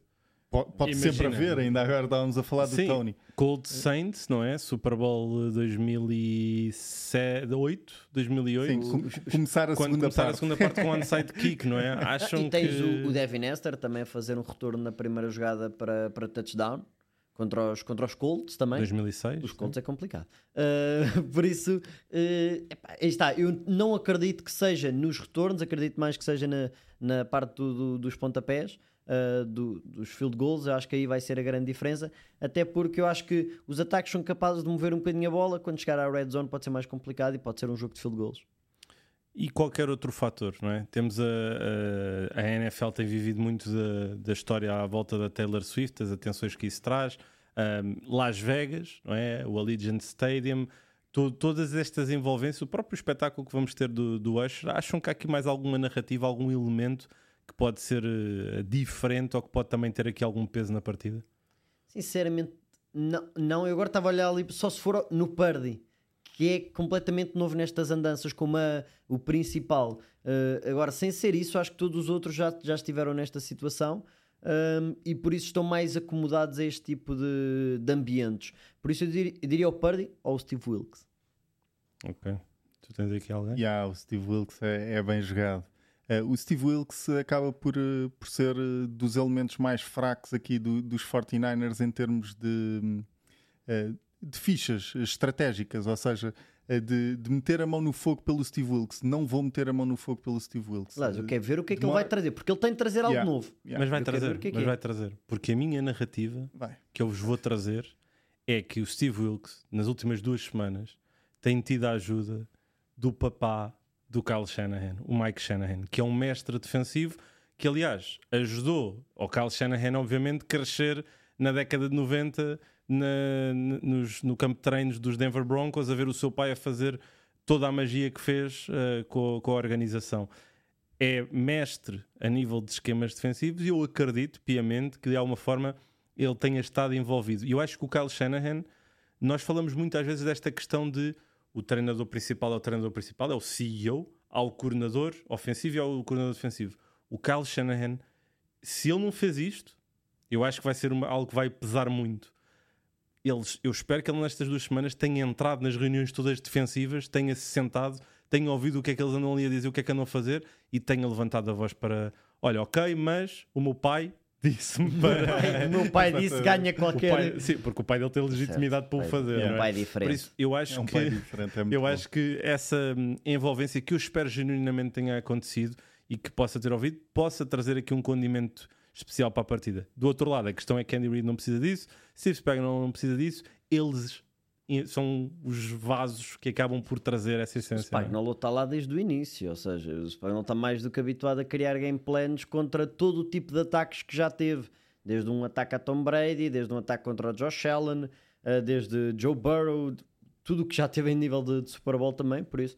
po- pode, Imagina. sempre haver, ainda agora estávamos a falar do Sim. Tony. Cold Saints, não é? Super Bowl 2008, 2008. Sim, com- começar a Quando segunda começar parte. a segunda parte com onside kick, não é? Acham e tens que... o, o Devin Hester também a fazer um retorno na primeira jogada para, para touchdown contra os, contra os Colts também. 2006? Os Colts é complicado. Uh, por isso, uh, epá, aí está. Eu não acredito que seja nos retornos, acredito mais que seja na, na parte do- do- dos pontapés, uh, do- dos field goals. Eu acho que aí vai ser a grande diferença. Até porque eu acho que os ataques são capazes de mover um bocadinho a bola. Quando chegar à red zone, pode ser mais complicado e pode ser um jogo de field goals. E qualquer outro fator, não é? Temos a, a, a NFL tem vivido muito da, da história à volta da Taylor Swift, as atenções que isso traz. Um, Las Vegas, não é? O Allegiant Stadium, to- todas estas envolvências, o próprio espetáculo que vamos ter do, do Usher, acham que há aqui mais alguma narrativa, algum elemento que pode ser eh, diferente ou que pode também ter aqui algum peso na partida? Sinceramente, não, não. Eu agora estava a olhar ali, só se for no Purdy, que é completamente novo nestas andanças, como a- o principal. Uh, agora, sem ser isso, acho que todos os outros já, já estiveram nesta situação um, e por isso estão mais acomodados a este tipo de, de ambientes. Por isso eu diria, eu diria o Purdy ou o Steve Wilkes. Ok. Tu tens aqui alguém? Yeah, o Steve Wilkes é, é bem jogado. Eh, o Steve Wilkes acaba por, eh, por ser dos elementos mais fracos aqui do- dos 49ers em termos de, de fichas estratégicas, ou seja, eh, de, de meter a mão no fogo pelo Steve Wilkes. Não vou meter a mão no fogo pelo Steve Wilkes. Aliás, eu Eh, quero ver o que é que ele demora- vai trazer, porque ele tem de trazer algo Yeah. novo. Yeah, Mas vai Eu trazer, que é que mas é. vai trazer. Porque a minha narrativa vai. que eu vos vou trazer é que o Steve Wilkes, nas últimas duas semanas, tem tido a ajuda do papá do Kyle Shanahan, o Mike Shanahan, que é um mestre defensivo que, aliás, ajudou ao Kyle Shanahan, obviamente, a crescer na década de 90 na- nos- no campo de treinos dos Denver Broncos, a ver o seu pai a fazer toda a magia que fez eh, com, com a organização. É mestre a nível de esquemas defensivos e eu acredito piamente que de alguma forma ele tenha estado envolvido. E eu acho que o Kyle Shanahan, nós falamos muitas vezes desta questão de o treinador principal é o treinador principal, é o CEO, há o coordenador ofensivo e há o coordenador defensivo. O Kyle Shanahan, se ele não fez isto, eu acho que vai ser uma- algo que vai pesar muito. Eles, eu espero que ele nestas duas semanas tenha entrado nas reuniões todas defensivas, tenha se sentado, tenha ouvido o que é que eles andam ali a dizer, o que é que andam a fazer e tenha levantado a voz para olha, ok, mas o meu pai disse-me para. O meu pai disse ganha qualquer. pai- sim, porque o pai dele tem legitimidade para o fazer. é um não é? pai diferente. Por isso, eu acho É um que, pai diferente. É eu bom. acho que essa hum, envolvência que eu espero genuinamente tenha acontecido e que possa ter ouvido, possa trazer aqui um condimento especial para a partida. Do outro lado, a questão é que Andy Reid não precisa disso, Steve Spagnuolo não precisa disso, eles são os vasos que acabam por trazer essa O essência. não é? Spagnuolo está lá desde o início, ou seja, o Spagnuolo está mais do que habituado a criar game plans contra todo o tipo de ataques que já teve, desde um ataque a Tom Brady, desde um ataque contra o Josh Allen, eh, desde Joe Burrow, tudo o que já teve em nível de, de Super Bowl também, por isso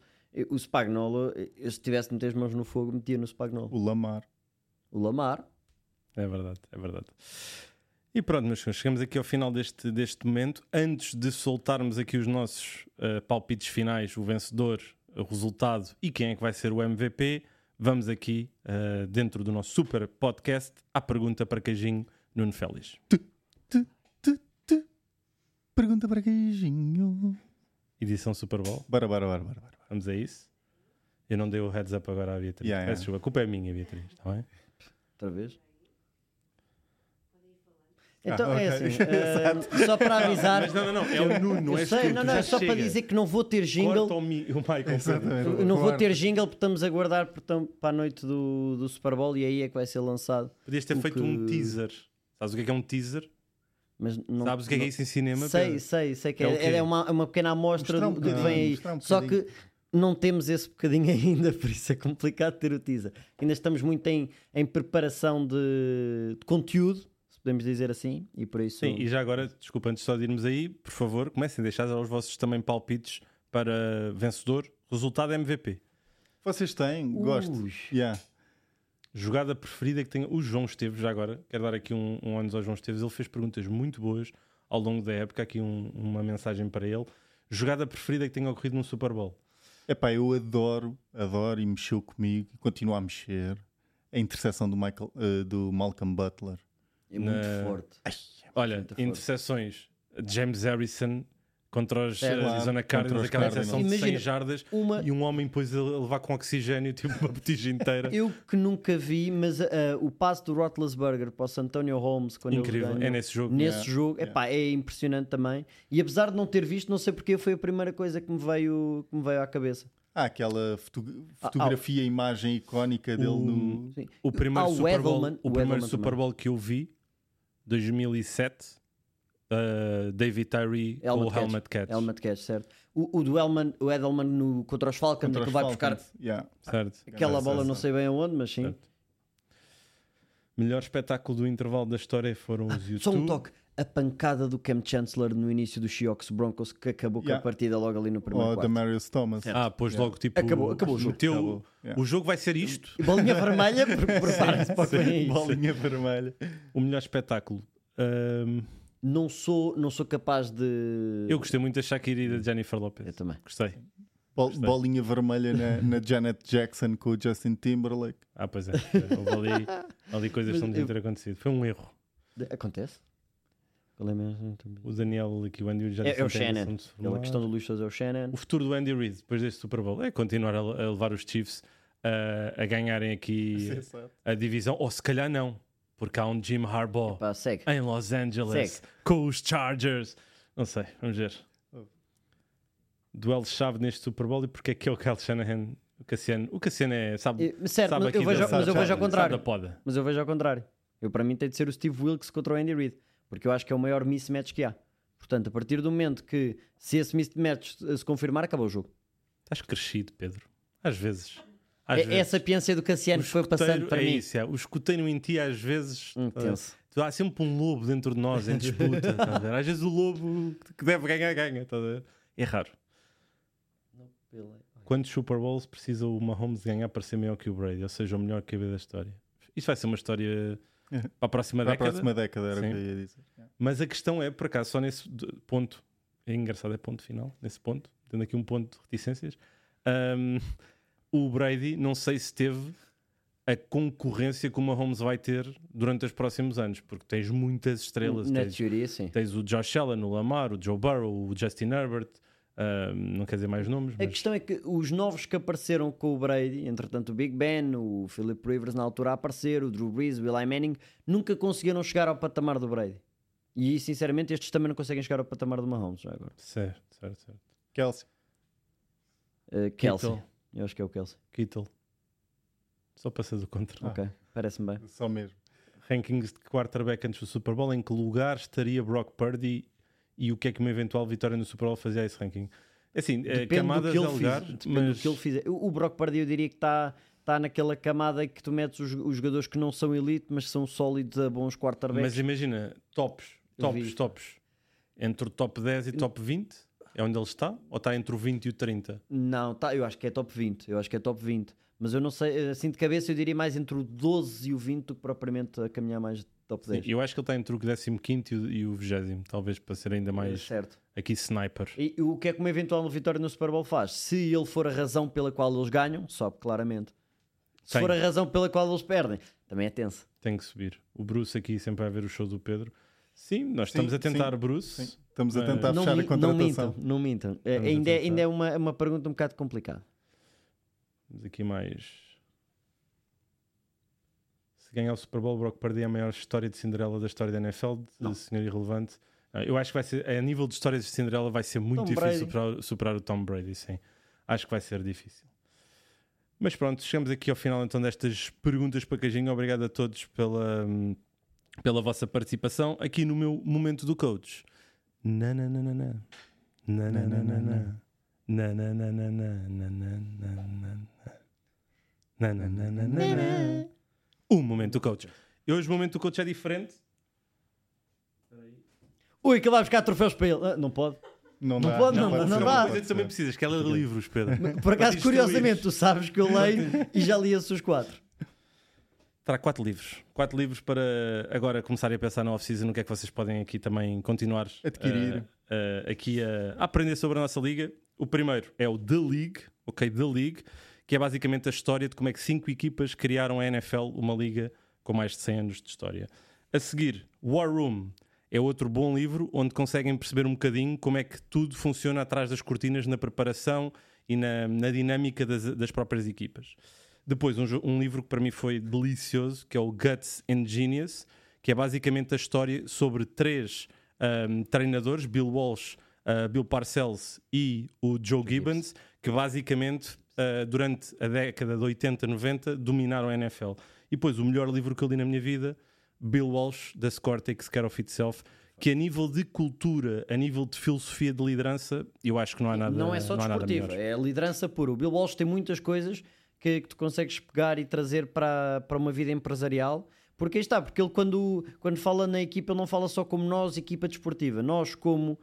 o Spagnuolo, eh, se tivesse de meter as mãos no fogo, metia no Spagnuolo. O Lamar. O Lamar, É verdade, é verdade. E pronto, meus senhores, chegamos aqui ao final deste, deste momento. Antes de soltarmos aqui os nossos eh, palpites finais, o vencedor, o resultado e quem é que vai ser o MVP, vamos aqui, eh, dentro do nosso super podcast, à pergunta para Queijinho Nuno Félix. Tu, tu, tu. Pergunta para queijinho. Edição Super Bowl. Bora, bora, bora, bora. bora. Vamos a isso. Eu não dei o heads up agora à Beatriz. Yeah, Peço yeah. desculpa, a culpa é minha, Beatriz. Está bem? outra vez. Então Ah, é ok. assim, eh, só para avisar. Mas não, não, não, é o Nuno, não és sei, não, não, é só para chega. dizer que não vou ter Corta jingle. o, mi- o Michael. Exatamente. Não vou ter jingle porque estamos a guardar portanto, para a noite do, do Super Bowl e aí é que vai ser lançado. Podias ter feito que- um teaser. Sabes o que é que é um teaser? Mas não, Sabes o que é que é isso em cinema? Sei, Pedro? sei, sei que É o é, quê? é uma, uma pequena amostra um do, que vem aí. um Só que não temos esse bocadinho ainda, por isso é complicado ter o teaser. Ainda estamos muito em, em preparação de, de conteúdo, podemos dizer assim, e por isso. Sim, e já agora, desculpa, antes só de irmos aí, por favor, comecem a deixar os vossos também palpites para vencedor, resultado MVP. Vocês têm, gosto. Yeah. Jogada preferida que tenha. O João Esteves, já agora, quero dar aqui um, um anos ao João Esteves, ele fez perguntas muito boas ao longo da época. Aqui um- uma mensagem para ele. Jogada preferida que tenha ocorrido num Super Bowl. Epá, eu adoro, adoro e mexeu comigo e continua a mexer a interseção do, Michael, eh, do Malcolm Butler. É muito Na- forte. Olha, Muito forte. interseções. James Harrison contra os É, Arizona Cardinals, aquela interseção de 100 Imagina, jardas uma- e um homem depois a levar com oxigênio, tipo uma botija inteira. Eu que nunca vi, mas ah, o passo do Roethlisberger para o Santonio Holmes quando Incrível, ele é nesse jogo. Nesse Yeah, jogo, yeah. epá, é impressionante também. E apesar de não ter visto, não sei porque foi a primeira coisa que me veio, que me veio à cabeça. Há aquela foto- fotografia, imagem icónica dele O- no. Sim. O primeiro Ah, o Super Bowl, Edelman- o primeiro Super. Bowl que eu vi, 2007, uh, David Tyree com Helmet o catch. Helmet Catch. Helmet catch, certo. O, o do Elman, o Edelman no, contra os Falcons, contra que os vai buscar Falcons. Yeah. Certo. aquela bola, não sei bem aonde, mas sim. Certo. Melhor espetáculo do intervalo da história foram os YouTube. Só um toque. A pancada do Cam Chancellor no início do Seahawks Broncos que acabou com a Yeah. partida logo ali no primeiro Ou da quarto. Marius Thomas. Ah, pôs Yeah. logo tipo. Acabou- acabou o jogo. meteu- Acabou, yeah. O jogo vai ser isto. Bolinha vermelha, pre- preparem-se para o que vem aí. Bolinha vermelha. O melhor espetáculo. Ahm, Não sou, não sou capaz de. eu gostei muito da Shakira e da Jennifer Lopez. Eu também. Gostei. Bol- bolinha vermelha na, na Janet Jackson com o Justin Timberlake. Ah, pois é. Houve ali, ali coisas que não deviam ter acontecido. Foi um erro. Acontece? Qual é mesmo? O Daniel aqui, o Andy já É, é o disse Shannon. são de se Aquela formar. questão do Luís Souza é o Shannon. O futuro do Andy Reid depois deste Super Bowl é continuar a, a levar os Chiefs a, a ganharem aqui a divisão, ou se calhar não, porque há um Jim Harbaugh segue. em Los Angeles com os Chargers. Não sei, vamos ver. Duelo-chave neste Super Bowl e porque é que é o Kyle Shanahan? O Cassiano, o Cassiano é, sabe, E- Certo, sabe mas aqui eu vejo, mas eu vejo ao contrário. Mas eu vejo ao contrário. Eu, para mim, tem de ser o Steve Wilkes contra o Andy Reid. Porque eu acho que é o maior mismatch que há. Portanto, a partir do momento que, se esse mismatch se confirmar, acabou o jogo. Estás crescido, Pedro. Às vezes. Às É, vezes. essa piância do Cassiano O foi passando para é mim. Isso, é. O escuteiro em ti, às vezes, Hum, tá- tenso. há sempre um lobo dentro de nós em disputa. tá? Às vezes o lobo que deve ganhar, ganha. tá a ver? É raro. Quantos Super Bowls precisa o Mahomes ganhar para ser maior que o Brady? Ou seja, o melhor QB da história? Isto vai ser uma história para a próxima Para a década. próxima década era o Sim. que eu ia dizer. Mas a questão é, por acaso, só nesse ponto, é engraçado, é ponto final, nesse ponto, tendo aqui um ponto de reticências, hum, o Brady não sei se teve a concorrência que o Mahomes vai ter durante os próximos anos, porque tens muitas estrelas, Na tens, teoria, sim. tens o Josh Allen, o Lamar, o Joe Burrow, o Justin Herbert, hum, não quer dizer mais nomes, A mas questão é que os novos que apareceram com o Brady, entretanto o Big Ben, o Philip Rivers na altura a aparecer, o Drew Brees, o Eli Manning, nunca conseguiram chegar ao patamar do Brady. E sinceramente estes também não conseguem chegar ao patamar do Mahomes já agora. certo, certo, certo. Kelsey. Uh, Kelsey. Kittle. Eu acho que é o Kelsey. Kittle. Só para ser do contra. Ok, parece-me bem. Só mesmo. rankings de quarterback antes do Super Bowl, em que lugar estaria Brock Purdy e o que é que uma eventual vitória no Super Bowl fazia a esse ranking? É Assim, é, Depende do camadas que ele lugar, fizer. Depende mas do que ele fizer. O Brock Purdy eu diria que está tá naquela camada que tu metes os, os jogadores que não são elite, mas são sólidos a bons quarterbacks. mas imagina, tops, tops, tops, entre o top 10 e top 20, é onde ele está? Ou está entre o 20 e o 30? Não, tá, eu acho que é top 20. Eu acho que é top 20. Mas eu não sei, assim de cabeça eu diria mais entre o 12 e o 20 do que propriamente a caminhar mais top Sim, 10. eu acho que ele está entre o 15 e o, e o 20, talvez para ser ainda mais Certo. aqui sniper. E o que é que uma eventual vitória no Super Bowl faz? Se ele for a razão pela qual eles ganham, sobe claramente. Se Tem. for a razão pela qual eles perdem, também é tenso. Tem que subir. O Bruce aqui sempre vai ver o show do Pedro. Sim, nós Sim, estamos a tentar, sim, Bruce. sim. Estamos a tentar não, fechar mi- a não contratação. mintam, não mintam. É, Estamos a ainda, é- ainda é uma, uma pergunta um bocado complicada. Temos aqui mais Se ganhar o Super Bowl, Brock Purdy é a maior história de Cinderela da história da NFL, de senhor irrelevante. Ah, Eu acho que vai ser, a nível de histórias de Cinderela, vai ser muito Tom difícil superar, superar o Tom Brady, sim. Acho que vai ser difícil. Mas pronto, chegamos aqui ao final então destas perguntas para Cajinho. Obrigado a todos pela, hum, pela vossa participação aqui no meu momento do coach. Na, na, na, na, na. Na, na, na, na, na. Na, na, na, na, na, na, na, na, na. Na, na, na, na, na, na. O momento do coach. E hoje o momento do coach é diferente. Ui, que vai buscar troféus para ele. Ah, não pode. Não, Não dá, pode, não, pode não dá. Coisa que também ser. precisas, que é ler livros, Pedro. Por acaso, Para curiosamente, tu sabes que eu leio e já li esses os quatro. Terá quatro livros. Quatro livros para agora começarem a pensar na off-season, no que é que vocês podem aqui também continuar Adquirir. eh, eh, aqui a, a aprender sobre a nossa liga. O primeiro é o The League, ok? The League, que é basicamente a história de como é que cinco equipas criaram a NFL, uma liga com mais de 100 anos de história. A seguir, War Room é outro bom livro onde conseguem perceber um bocadinho como é que tudo funciona atrás das cortinas na preparação e na, na dinâmica das, das próprias equipas. Depois, um, um livro que para mim foi delicioso, que é o Guts and Genius, que é basicamente a história sobre três ahm, treinadores, Bill Walsh, ah, Bill Parcells e o Joe Gibbons, que basicamente ah, durante a década de 80, 90 dominaram a NFL. E depois, o melhor livro que eu li na minha vida, Bill Walsh, The Score Takes Care of Itself, que a nível de cultura, a nível de filosofia de liderança, eu acho que não há nada não é só não desportivo, é liderança pura. O Bill Walsh tem muitas coisas que, que tu consegues pegar e trazer para, para uma vida empresarial. Porque aí está, porque ele quando, quando fala na equipa, ele não fala só como nós, equipa desportiva, nós como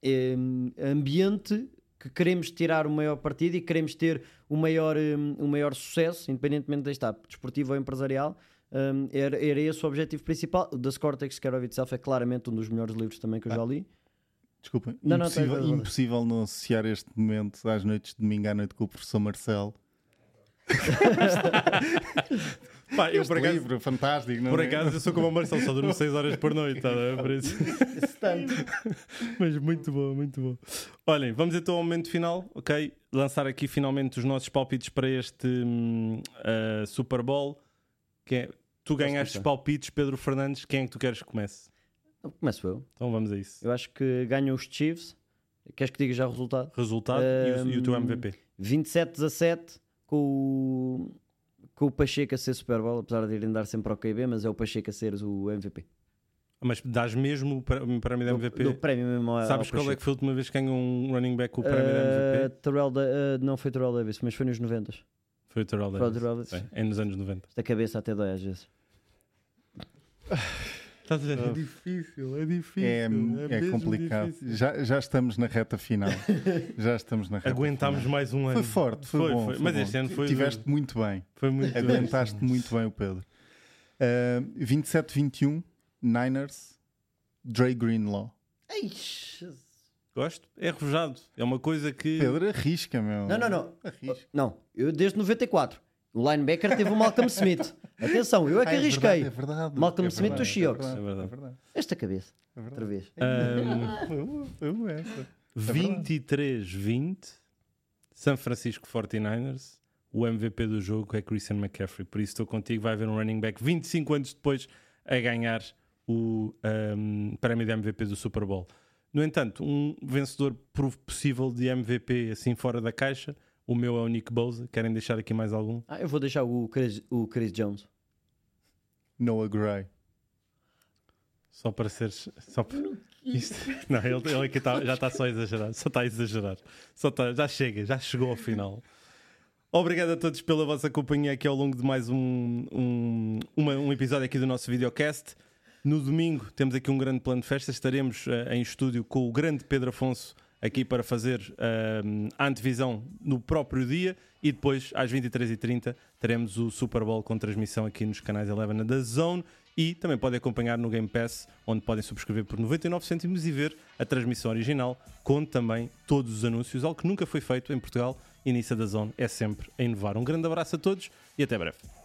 em, ambiente que queremos tirar o maior partido e queremos ter o maior, hum, o maior sucesso, independentemente de estar desportivo ou empresarial. hum, era, era esse o objetivo principal. O Takes Care of Itself é claramente um dos melhores livros também que eu já li. Desculpa, Não, não, impossível, razão. impossível não associar este momento às noites de domingo à noite com o professor Marcelo. Pá, eu por acaso, livro, fantástico, não por é? acaso eu sou como o Marcelo, só durmo 6 horas por noite, tá, por isso. Mas muito bom, muito bom. Olhem, vamos então ao momento final, ok? Lançar aqui finalmente os nossos palpites para este hum, ah, Super Bowl. Que é, tu ganhaste os palpites, Pedro Fernandes, quem é que tu queres que comece? Começo eu. Então vamos a isso. Eu acho que ganham os Chiefs. Queres que diga já o resultado? Resultado e, o, e o teu Hum, MVP. 27-17 com o, com o Pacheco a ser Super Bowl, apesar de irem dar sempre ao QB, mas é o Pacheco a ser o MVP. Mas dás mesmo o pré- o prémio de MVP? Do prémio mesmo ao, Sabes ao qual é que foi a última vez que ganhou um running back o prémio Uh, MVP? Terrell Da- uh, não foi Terrell Davis, mas foi nos 90. Foi o Terrell Foi o Davis. Terrell Davis. Sim, É nos anos 90. Esta cabeça até dói às vezes. Estás a ver? É difícil, é difícil. É, é complicado. Já, já estamos na reta final. já estamos na reta Aguentámos final. mais um ano. Foi forte, foi, bom. foi Mas bom. este ano foi. Tiveste muito bem. Foi muito Aguentaste muito bem o Pedro. Uh, 27-21, Niners, Dre Greenlaw. Gosto. É arrojado. É uma coisa que. Pedro, arrisca, meu. Não, não, não. Arrisca. Não, eu desde 94. O linebacker teve o Malcolm Smith. Atenção, eu é que Ah, é arrisquei. verdade, é verdade. Malcolm É Smith verdade, dos Seahawks. É É verdade. É verdade. Esta cabeça. É verdade. Outra vez. Uma essa. 23-20, San Francisco 49ers. O MVP do jogo é Christian McCaffrey. Por isso estou contigo. Vai haver um running back 25 anos depois a ganhar o ahm, prémio de MVP do Super Bowl. No entanto, um vencedor possível de MVP assim fora da caixa. O meu é o Nick Bosa. Querem deixar aqui mais algum? Ah, eu vou deixar o Chris, o Chris Jones. Noah Gray. Só para seres. Só para... Isto- Não, ele, ele aqui tá- já está só a exagerar. Só está a exagerar. Só tá- já chega, já chegou ao final. Obrigado a todos pela vossa companhia aqui ao longo de mais um, um, uma- um episódio aqui do nosso videocast. No domingo temos aqui um grande plano de festa. Estaremos eh, em estúdio com o grande Pedro Afonso aqui para fazer eh, a antevisão no próprio dia e depois às 23h30 teremos o Super Bowl com transmissão aqui nos canais 11 da Zone e também podem acompanhar no Game Pass onde podem subscrever por 99 cêntimos e ver a transmissão original com também todos os anúncios, algo que nunca foi feito em Portugal a da Zone é sempre a inovar. Um grande abraço a todos e até breve.